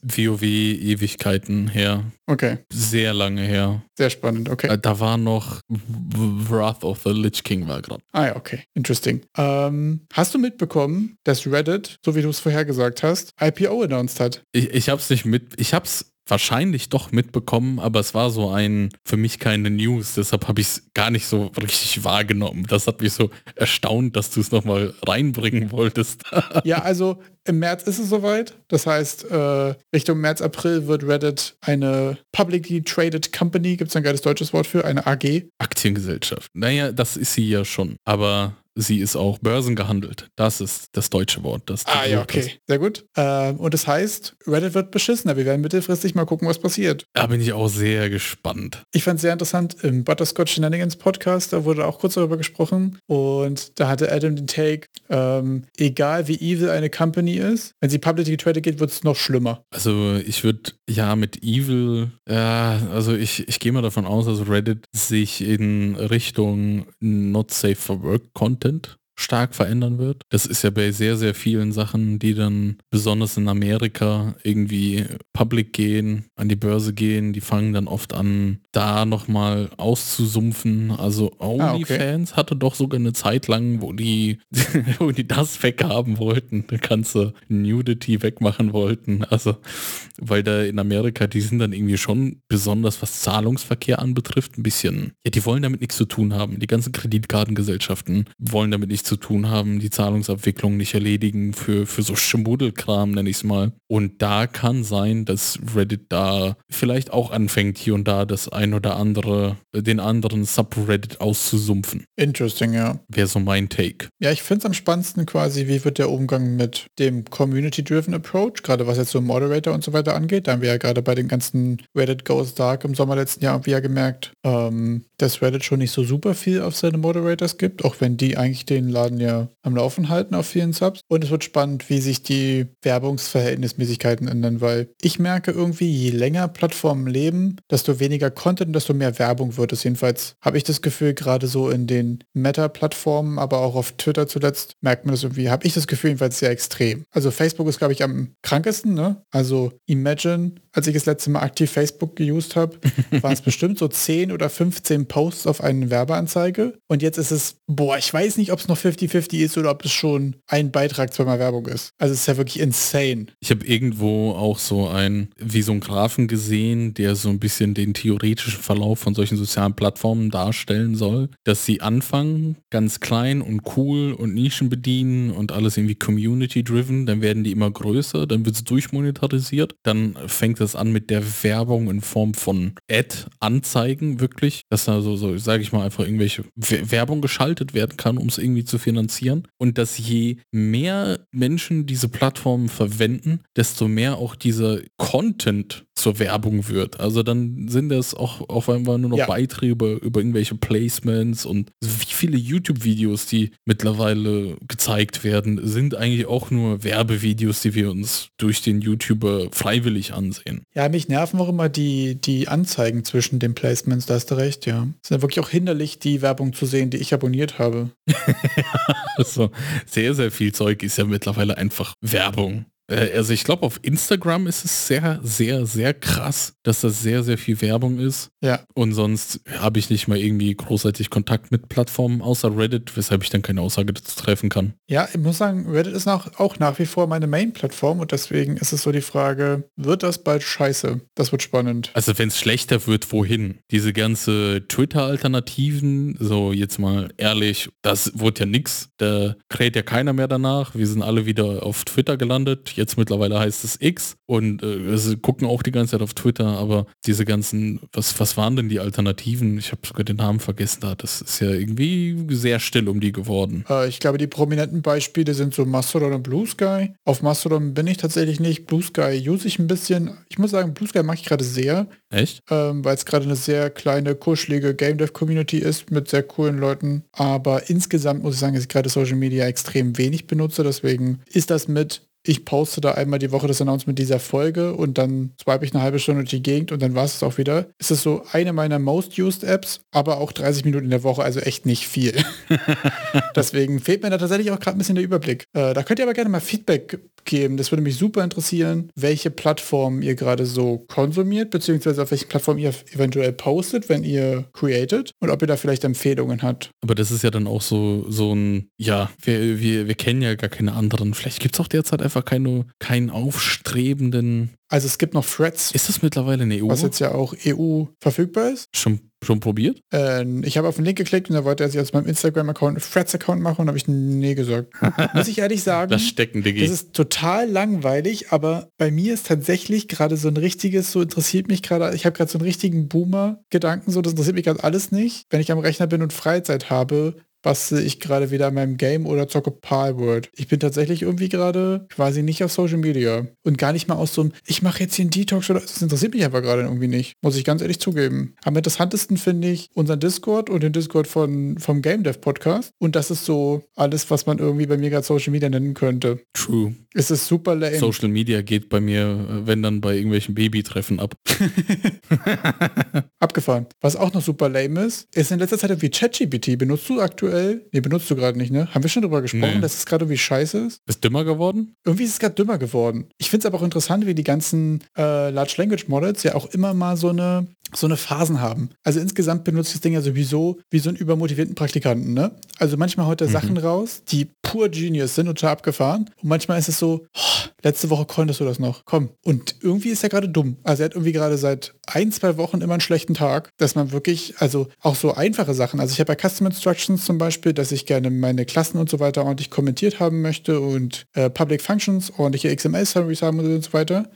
WoW Ewigkeiten her. Okay, Sehr lange her. sehr spannend. Okay. Äh, Da war noch Wrath of the Lich King war gerade. Ah ja, okay. Interesting. Ähm, hast du mitbekommen, dass Reddit, so wie du es vorher gesagt hast, IPO announced hat? Ich, ich hab's nicht mit, ich hab's wahrscheinlich doch mitbekommen, aber es war so ein, für mich keine News, deshalb habe ich es gar nicht so richtig wahrgenommen. Das hat mich so erstaunt, dass du es nochmal reinbringen wolltest. [LAUGHS] Ja, also im März ist es soweit. Das heißt, äh, Richtung März, April wird Reddit eine Publicly Traded Company, gibt es ein geiles deutsches Wort für, eine AG. Aktiengesellschaft. Naja, das ist sie ja schon, aber sie ist auch börsengehandelt. Das ist das deutsche Wort. Das Ah ja, okay. Sehr gut. Ähm, und das heißt, Reddit wird beschissener. Wir werden mittelfristig mal gucken, was passiert. Da bin ich auch sehr gespannt. Ich fand es sehr interessant, im Butterscotch Shenanigans Podcast, da wurde auch kurz darüber gesprochen und da hatte Adam den Take, ähm, egal wie evil eine Company ist, wenn sie publicly traded geht, wird es noch schlimmer. Also ich würde ja mit Evil, ja, also ich, ich gehe mal davon aus, dass Reddit sich in Richtung Not Safe for Work Content sind stark verändern wird. Das ist ja bei sehr, sehr vielen Sachen, die dann besonders in Amerika irgendwie public gehen, an die Börse gehen, die fangen dann oft an, da nochmal auszusumpfen. Also OnlyFans ah, okay. hatte doch sogar eine Zeit lang, wo die, [LAUGHS] wo die das weghaben wollten. Kannst du Nudity wegmachen wollten. Also, weil da in Amerika, die sind dann irgendwie schon besonders, was Zahlungsverkehr anbetrifft, ein bisschen, ja, die wollen damit nichts zu tun haben. Die ganzen Kreditkartengesellschaften wollen damit nichts zu tun haben, die Zahlungsabwicklung nicht erledigen für, für so Schmuddelkram, nenne ich es mal. Und da kann sein, dass Reddit da vielleicht auch anfängt, hier und da das ein oder andere, den anderen Subreddit auszusumpfen. Interesting, ja. Wäre so mein Take. Ja, ich finde es am spannendsten quasi, wie wird der Umgang mit dem Community-Driven Approach, gerade was jetzt so Moderator und so weiter angeht. Da haben wir ja gerade bei den ganzen Reddit Goes Dark im Sommer letzten Jahr irgendwie ja gemerkt, ähm, dass Reddit schon nicht so super viel auf seine Moderators gibt, auch wenn die eigentlich den Laden ja am Laufen halten auf vielen Subs. Und es wird spannend, wie sich die Werbungsverhältnismäßigkeiten ändern, weil ich merke irgendwie, je länger Plattformen leben, desto weniger Content, desto mehr Werbung wird es. Jedenfalls habe ich das Gefühl, gerade so in den Meta-Plattformen, aber auch auf Twitter zuletzt, merkt man das irgendwie, habe ich das Gefühl jedenfalls sehr extrem. Also Facebook ist, glaube ich, am krankesten, ne? Also Imagine, als ich das letzte Mal aktiv Facebook geused habe, [LAUGHS] waren es bestimmt so 10 oder 15 Posts auf eine Werbeanzeige. Und jetzt ist es, boah, ich weiß nicht, ob es noch 50-50 ist oder ob es schon ein Beitrag zweimal Werbung ist. Also es ist ja wirklich insane. Ich habe irgendwo auch so ein, wie so ein Graphen gesehen, der so ein bisschen den theoretischen Verlauf von solchen sozialen Plattformen darstellen soll, dass sie anfangen, ganz klein und cool und Nischen bedienen und alles irgendwie community-driven, dann werden die immer größer, dann wird es durchmonetarisiert, dann fängt es an mit der Werbung in Form von Ad-Anzeigen wirklich, dass da so, so sage ich mal, einfach irgendwelche Werbung geschaltet werden kann, um es irgendwie zu finanzieren. Und dass je mehr Menschen diese Plattformen verwenden, desto mehr auch dieser Content zur Werbung wird. Also dann sind das auch auf einmal nur noch ja. Beiträge über, über irgendwelche Placements und wie viele YouTube-Videos, die mittlerweile gezeigt werden, sind eigentlich auch nur Werbevideos, die wir uns durch den YouTuber freiwillig ansehen. Ja, mich nerven auch immer die, die Anzeigen zwischen den Placements, da hast du recht, ja. Es ist ja wirklich auch hinderlich, die Werbung zu sehen, die ich abonniert habe. [LAUGHS] also sehr, sehr viel Zeug ist ja mittlerweile einfach Werbung. Äh, also ich glaube, auf Instagram ist es sehr, sehr, sehr krass, dass das sehr, sehr viel Werbung ist. Ja. Und sonst habe ich nicht mal irgendwie großartig Kontakt mit Plattformen außer Reddit, weshalb ich dann keine Aussage dazu treffen kann. Ja, ich muss sagen, Reddit ist nach, auch nach wie vor meine Main-Plattform und deswegen ist es so die Frage, wird das bald scheiße? Das wird spannend. Also wenn es schlechter wird, wohin? Diese ganze Twitter-Alternativen, so jetzt mal ehrlich, das wurde ja nix. Da kräht ja keiner mehr danach. Wir sind alle wieder auf Twitter gelandet Jetzt mittlerweile heißt es X und äh, sie gucken auch die ganze Zeit auf Twitter, aber diese ganzen, was, was waren denn die Alternativen? Ich habe sogar den Namen vergessen da. Das ist ja irgendwie sehr still um die geworden. Äh, ich glaube, die prominenten Beispiele sind so Mastodon und Blue Sky. Auf Mastodon bin ich tatsächlich nicht. Blue Sky use ich ein bisschen. Ich muss sagen, Blue Sky mag ich gerade sehr. Echt? Ähm, Weil es gerade eine sehr kleine, kuschelige Game Dev Community ist mit sehr coolen Leuten. Aber insgesamt muss ich sagen, dass ich gerade Social Media extrem wenig benutze. Deswegen ist das mit ich poste da einmal die Woche das Announcement dieser Folge und dann swipe ich eine halbe Stunde durch die Gegend und dann war es auch wieder. Es ist so eine meiner most used Apps, aber auch 30 Minuten in der Woche, also echt nicht viel. [LAUGHS] Deswegen fehlt mir da tatsächlich auch gerade ein bisschen der Überblick. Äh, da könnt ihr aber gerne mal Feedback geben. Das würde mich super interessieren, welche Plattformen ihr gerade so konsumiert, beziehungsweise auf welchen Plattformen ihr eventuell postet, wenn ihr created und ob ihr da vielleicht Empfehlungen habt. Aber das ist ja dann auch so, so ein, ja, wir, wir, wir kennen ja gar keine anderen. Vielleicht gibt es auch derzeit einfach keine, keinen aufstrebenden also es gibt noch Threads. Ist das mittlerweile eine EU? Was jetzt ja auch EU verfügbar ist. Schon, schon probiert? Äh, ich habe auf den Link geklickt und da wollte er sich aus meinem Instagram-Account Threads-Account machen und habe ich nee gesagt. [LAUGHS] Muss ich ehrlich sagen. Das stecken, Diggi. Das ist total langweilig, aber bei mir ist tatsächlich gerade so ein richtiges, so interessiert mich gerade, ich habe gerade so einen richtigen Boomer-Gedanken, so das interessiert mich gerade alles nicht. Wenn ich am Rechner bin und Freizeit habe, bastel ich gerade wieder an meinem Game oder zocke Palworld. Ich bin tatsächlich irgendwie gerade quasi nicht auf Social Media und gar nicht mal aus so einem, ich mache jetzt hier einen Detox oder das interessiert mich aber gerade irgendwie nicht. Muss ich ganz ehrlich zugeben. Am interessantesten finde ich unseren Discord und den Discord von, vom Game Dev Podcast und das ist so alles, was man irgendwie bei mir gerade Social Media nennen könnte. True. Es ist super lame. Social Media geht bei mir, wenn dann bei irgendwelchen Babytreffen ab. [LAUGHS] Abgefahren. Was auch noch super lame ist, ist in letzter Zeit irgendwie ChatGPT. Benutzt du aktuell aktuell, nee, benutzt du gerade nicht, ne? Haben wir schon drüber gesprochen, Nee. dass es gerade irgendwie scheiße ist? Ist dümmer geworden? Irgendwie ist es gerade dümmer geworden. Ich finde es aber auch interessant, wie die ganzen äh, Large Language Models ja auch immer mal so eine so eine Phasen haben. Also insgesamt benutzt das Ding ja sowieso wie so einen übermotivierten Praktikanten, ne? Also manchmal haut er Sachen raus, die pur Genius sind und abgefahren. Und manchmal ist es so, oh, letzte Woche konntest du das noch, komm. Und irgendwie ist er gerade dumm. Also er hat irgendwie gerade seit ein, zwei Wochen immer einen schlechten Tag, dass man wirklich, also auch so einfache Sachen. Also ich habe bei Custom Instructions zum Beispiel, dass ich gerne meine Klassen und so weiter ordentlich kommentiert haben möchte und äh, Public Functions, ordentliche XML-Summaries haben und so weiter.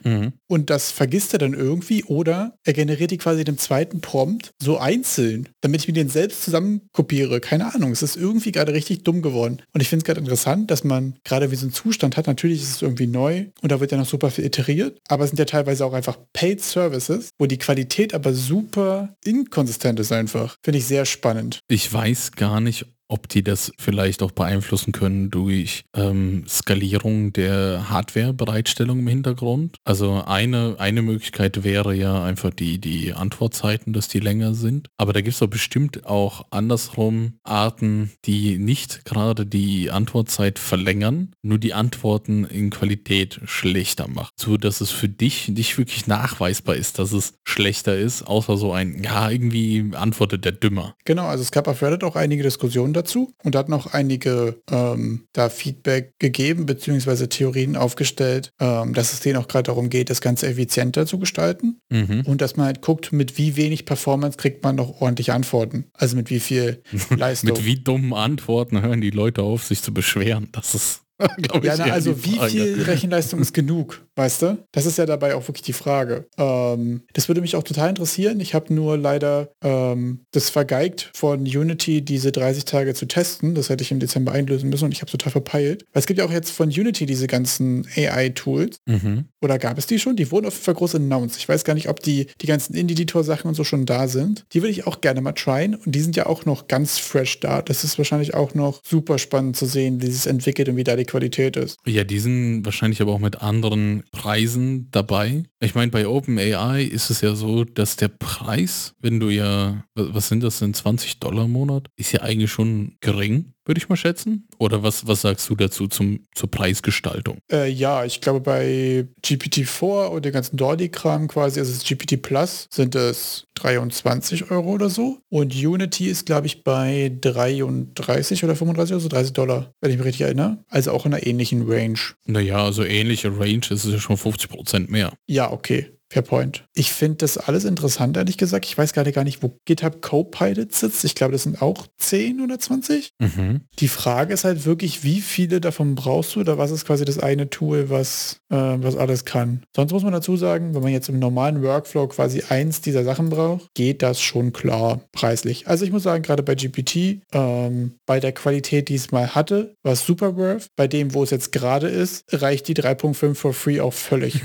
Und das vergisst er dann irgendwie oder er generiert die quasi dem zweiten Prompt so einzeln, damit ich mir den selbst zusammenkopiere. Keine Ahnung, es ist irgendwie gerade richtig dumm geworden. Und ich finde es gerade interessant, dass man gerade wie so einen Zustand hat. Natürlich ist es irgendwie neu und da wird ja noch super viel iteriert, aber es sind ja teilweise auch einfach Paid Services, wo die Qualität aber super inkonsistent ist einfach. Finde ich sehr spannend. Ich weiß gar nicht, ob die das vielleicht auch beeinflussen können durch ähm, Skalierung der Hardware-Bereitstellung im Hintergrund. Also eine, eine Möglichkeit wäre ja einfach die, die Antwortzeiten, dass die länger sind. Aber da gibt es doch bestimmt auch andersrum Arten, die nicht gerade die Antwortzeit verlängern, nur die Antworten in Qualität schlechter machen. So dass es für dich nicht wirklich nachweisbar ist, dass es schlechter ist, außer so ein, ja, irgendwie antwortet der dümmer. Genau, also es gab auch einige Diskussionen dazu und hat noch einige ähm, da Feedback gegeben, beziehungsweise Theorien aufgestellt, ähm, dass es denen auch gerade darum geht, das Ganze effizienter zu gestalten Mhm. und dass man halt guckt, mit wie wenig Performance kriegt man noch ordentliche Antworten. Also mit wie viel [LAUGHS] Leistung. Mit wie dummen Antworten hören die Leute auf, sich zu beschweren. Das ist, [LAUGHS] ja, na, also wie viel Rechenleistung ist genug, weißt du? Das ist ja dabei auch wirklich die Frage. Ähm, das würde mich auch total interessieren. Ich habe nur leider ähm, das vergeigt von Unity diese 30 Tage zu testen. Das hätte ich im Dezember einlösen müssen und ich habe total verpeilt. Weil es gibt ja auch jetzt von Unity diese ganzen AI-Tools. Mhm. Oder gab es die schon? Die wurden auf jeden Fall groß announced. Ich weiß gar nicht, ob die, die ganzen Indie-Editor-Sachen und so schon da sind. Die würde ich auch gerne mal tryen. Und die sind ja auch noch ganz fresh da. Das ist wahrscheinlich auch noch super spannend zu sehen, wie es entwickelt und wie da die Qualität ist. Ja, die sind wahrscheinlich aber auch mit anderen Preisen dabei. Ich meine, bei OpenAI ist es ja so, dass der Preis, wenn du ja, wa- was sind das denn, 20 Dollar im Monat, ist ja eigentlich schon gering, würde ich mal schätzen. Oder was, was sagst du dazu zum, zur Preisgestaltung? Äh, ja, ich glaube bei GPT-4 und dem ganzen Dordi-Kram quasi, also das GPT Plus, sind es 23 Euro oder so. Und Unity ist, glaube ich, bei 33 oder 35 oder so, 30 Dollar, wenn ich mich richtig erinnere. Also auch in einer ähnlichen Range. Naja, also ähnliche Range ist es ja schon 50% mehr. Ja, okay. Fair point. Ich finde das alles interessant, ehrlich gesagt. Ich weiß gerade gar nicht, wo GitHub Copilot sitzt. Ich glaube, das sind auch 10 oder 20. Mhm. Die Frage ist halt wirklich, wie viele davon brauchst du oder was ist quasi das eine Tool, was, äh, was alles kann. Sonst muss man dazu sagen, wenn man jetzt im normalen Workflow quasi eins dieser Sachen braucht, geht das schon klar preislich. Also ich muss sagen, gerade bei GPT, ähm, bei der Qualität, die es mal hatte, war es super worth. Bei dem, wo es jetzt gerade ist, reicht die 3.5 for free auch völlig.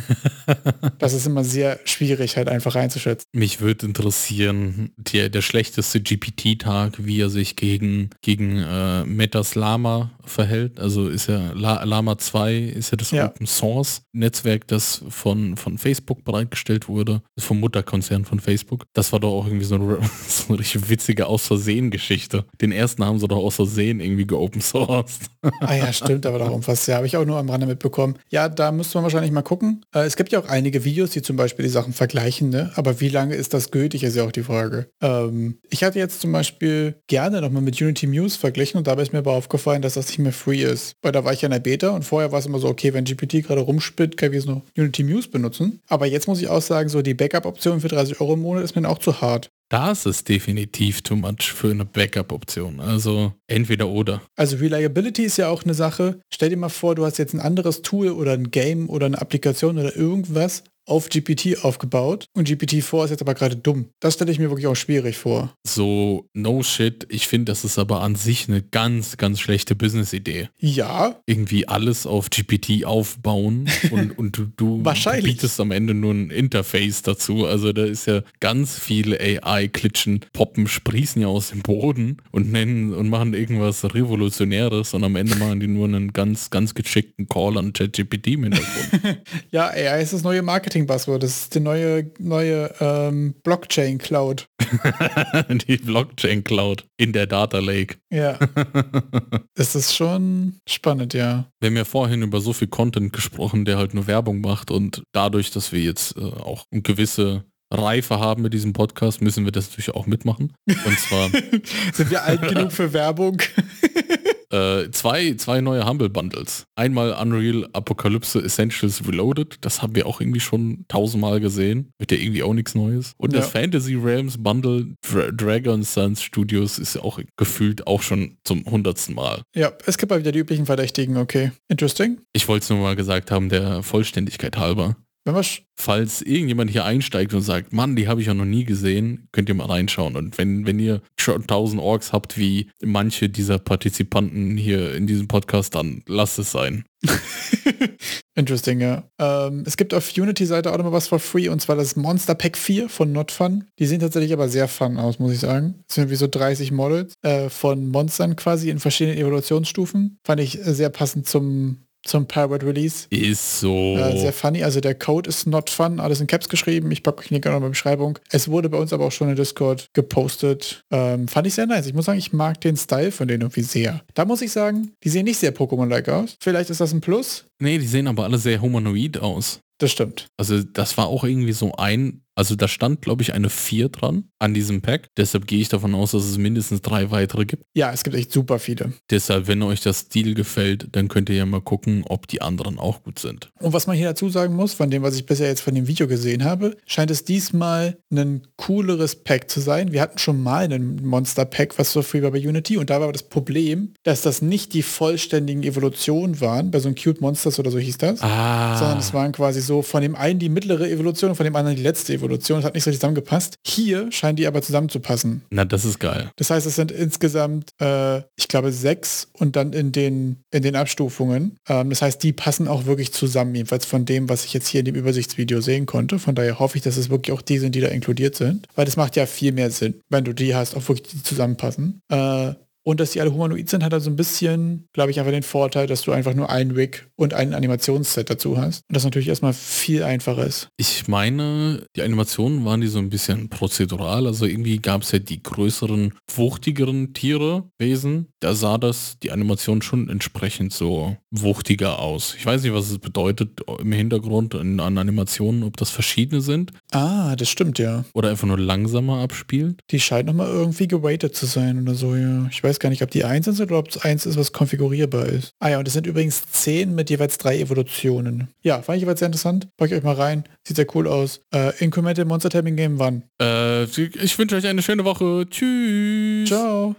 [LAUGHS] das ist immer sehr schwierig halt einfach einzuschätzen. Mich würde interessieren, der, der schlechteste GPT-Tag, wie er sich gegen, gegen äh, Metas Lama verhält. Also ist ja La Lama 2 ist ja das Ja. Open Source Netzwerk, das von, von Facebook bereitgestellt wurde, vom Mutterkonzern von Facebook. Das war doch auch irgendwie so eine, [LAUGHS] so eine richtig witzige Aus-Versehen-Geschichte. Den ersten haben sie doch aus Versehen irgendwie geopen sourced. Ah ja, stimmt, aber darum fast. Ja, habe ich auch nur am Rande mitbekommen. Ja, da müsste man wahrscheinlich mal gucken. Äh, es gibt ja auch einige Videos, die zum Beispiel die Sachen vergleichen, ne? Aber wie lange ist das gültig, ist ja auch die Frage. Ähm, ich hatte jetzt zum Beispiel gerne nochmal mit Unity Muse verglichen und dabei ist mir aber aufgefallen, dass das nicht mehr free ist. Weil da war ich ja in der Beta und vorher war es immer so, okay, wenn GPT gerade rumspinnt, kann ich jetzt noch Unity Muse benutzen. Aber jetzt muss ich auch sagen, so die Backup-Option für 30 Euro im Monat ist mir dann auch zu hart. Das ist definitiv too much für eine Backup-Option. Also entweder oder. Also Reliability ist ja auch eine Sache. Stell dir mal vor, du hast jetzt ein anderes Tool oder ein Game oder eine Applikation oder irgendwas auf GPT aufgebaut und GPT-4 ist jetzt aber gerade dumm. Das stelle ich mir wirklich auch schwierig vor. So, no shit. Ich finde, das ist aber an sich eine ganz, ganz schlechte Business-Idee. Ja, Irgendwie alles auf GPT aufbauen [LAUGHS] und, und du, du bietest am Ende nur ein Interface dazu. Also da ist ja ganz viele AI-Klitschen, poppen, sprießen ja aus dem Boden und nennen und machen irgendwas Revolutionäres und am Ende machen die nur einen ganz, ganz geschickten Call an ChatGPT im Hintergrund. [LAUGHS] ja, AI ist das neue Marketing Marketing-Buzzword. Das ist die neue, neue ähm, Blockchain-Cloud. [LAUGHS] die Blockchain-Cloud in der Data Lake. Ja. [LAUGHS] es ist schon spannend, ja. Wir haben ja vorhin über so viel Content gesprochen, der halt nur Werbung macht und dadurch, dass wir jetzt äh, auch eine gewisse Reife haben mit diesem Podcast, müssen wir das natürlich auch mitmachen. Und zwar [LAUGHS] sind wir alt genug für Werbung. Äh, zwei, zwei neue Humble Bundles. Einmal Unreal Apocalypse Essentials Reloaded. Das haben wir auch irgendwie schon tausendmal gesehen. Wird ja irgendwie auch nichts Neues. Und ja. das Fantasy Realms Bundle Dra Dragon Suns Studios ist ja auch gefühlt auch schon zum hundertsten Mal. Ja, es gibt mal wieder die üblichen Verdächtigen. Okay, interesting. Ich wollte es nur mal gesagt haben, der Vollständigkeit halber. Falls irgendjemand hier einsteigt und sagt, Mann, die habe ich ja noch nie gesehen, könnt ihr mal reinschauen. Und wenn, wenn ihr schon 1000 Orks habt, wie manche dieser Partizipanten hier in diesem Podcast, dann lasst es sein. [LAUGHS] Interesting, ja. Ähm, es gibt auf Unity-Seite auch noch mal was for free und zwar das Monster Pack 4 von Not Fun. Die sehen tatsächlich aber sehr fun aus, muss ich sagen. Das sind wie so 30 Models äh, von Monstern quasi in verschiedenen Evolutionsstufen. Fand ich sehr passend zum zum Pirate Release. Ist so. Äh, sehr funny. Also der Code ist not fun, alles in Caps geschrieben. Ich packe euch hier gerne in der Beschreibung. Es wurde bei uns aber auch schon in Discord gepostet. Ähm, fand ich sehr nice. Ich muss sagen, ich mag den Style von denen irgendwie sehr. Da muss ich sagen, die sehen nicht sehr Pokémon-like aus. Vielleicht ist das ein Plus. Nee, die sehen aber alle sehr humanoid aus. Das stimmt. Also das war auch irgendwie so ein also da stand, glaube ich, eine 4 dran an diesem Pack. Deshalb gehe ich davon aus, dass es mindestens drei weitere gibt. Ja, es gibt echt super viele. Deshalb, wenn euch das Stil gefällt, dann könnt ihr ja mal gucken, ob die anderen auch gut sind. Und was man hier dazu sagen muss, von dem, was ich bisher jetzt von dem Video gesehen habe, scheint es diesmal ein cooleres Pack zu sein. Wir hatten schon mal einen Monster-Pack, was so free war bei Unity und da war das Problem, dass das nicht die vollständigen Evolutionen waren, bei so einem Cute Monsters oder so hieß das, ah. sondern es waren quasi so von dem einen die mittlere Evolution und von dem anderen die letzte Evolution. Evolution. Das hat nicht so zusammengepasst. Hier scheinen die aber zusammenzupassen. Na, das ist geil. Das heißt, es sind insgesamt, äh, ich glaube, sechs und dann in den, in den Abstufungen. Ähm, das heißt, die passen auch wirklich zusammen, jedenfalls von dem, was ich jetzt hier in dem Übersichtsvideo sehen konnte. Von daher hoffe ich, dass es wirklich auch die sind, die da inkludiert sind. Weil das macht ja viel mehr Sinn, wenn du die hast, auch wirklich die zusammenpassen. Äh, und dass die alle humanoid sind, hat also ein bisschen, glaube ich, einfach den Vorteil, dass du einfach nur ein Wig und ein Animationsset dazu hast. Und das natürlich erstmal viel einfacher ist. Ich meine, die Animationen waren die so ein bisschen prozedural. Also irgendwie gab es ja die größeren, wuchtigeren Tiere, Wesen. Da sah das, die Animation schon entsprechend so wuchtiger aus. Ich weiß nicht, was es bedeutet im Hintergrund an, an Animationen, ob das verschiedene sind. Ah, das stimmt ja. Oder einfach nur langsamer abspielt. Die scheint nochmal irgendwie geweightet zu sein oder so, ja. Ich weiß gar nicht, ob die eins sind oder ob es eins ist, was konfigurierbar ist. Ah ja, und es sind übrigens zehn mit jeweils drei Evolutionen. Ja, fand ich jeweils sehr interessant. Pack ich euch mal rein. Sieht sehr cool aus. Äh, Incremental Monster Tapping Game wann? Äh, ich wünsche euch eine schöne Woche. Tschüss. Ciao.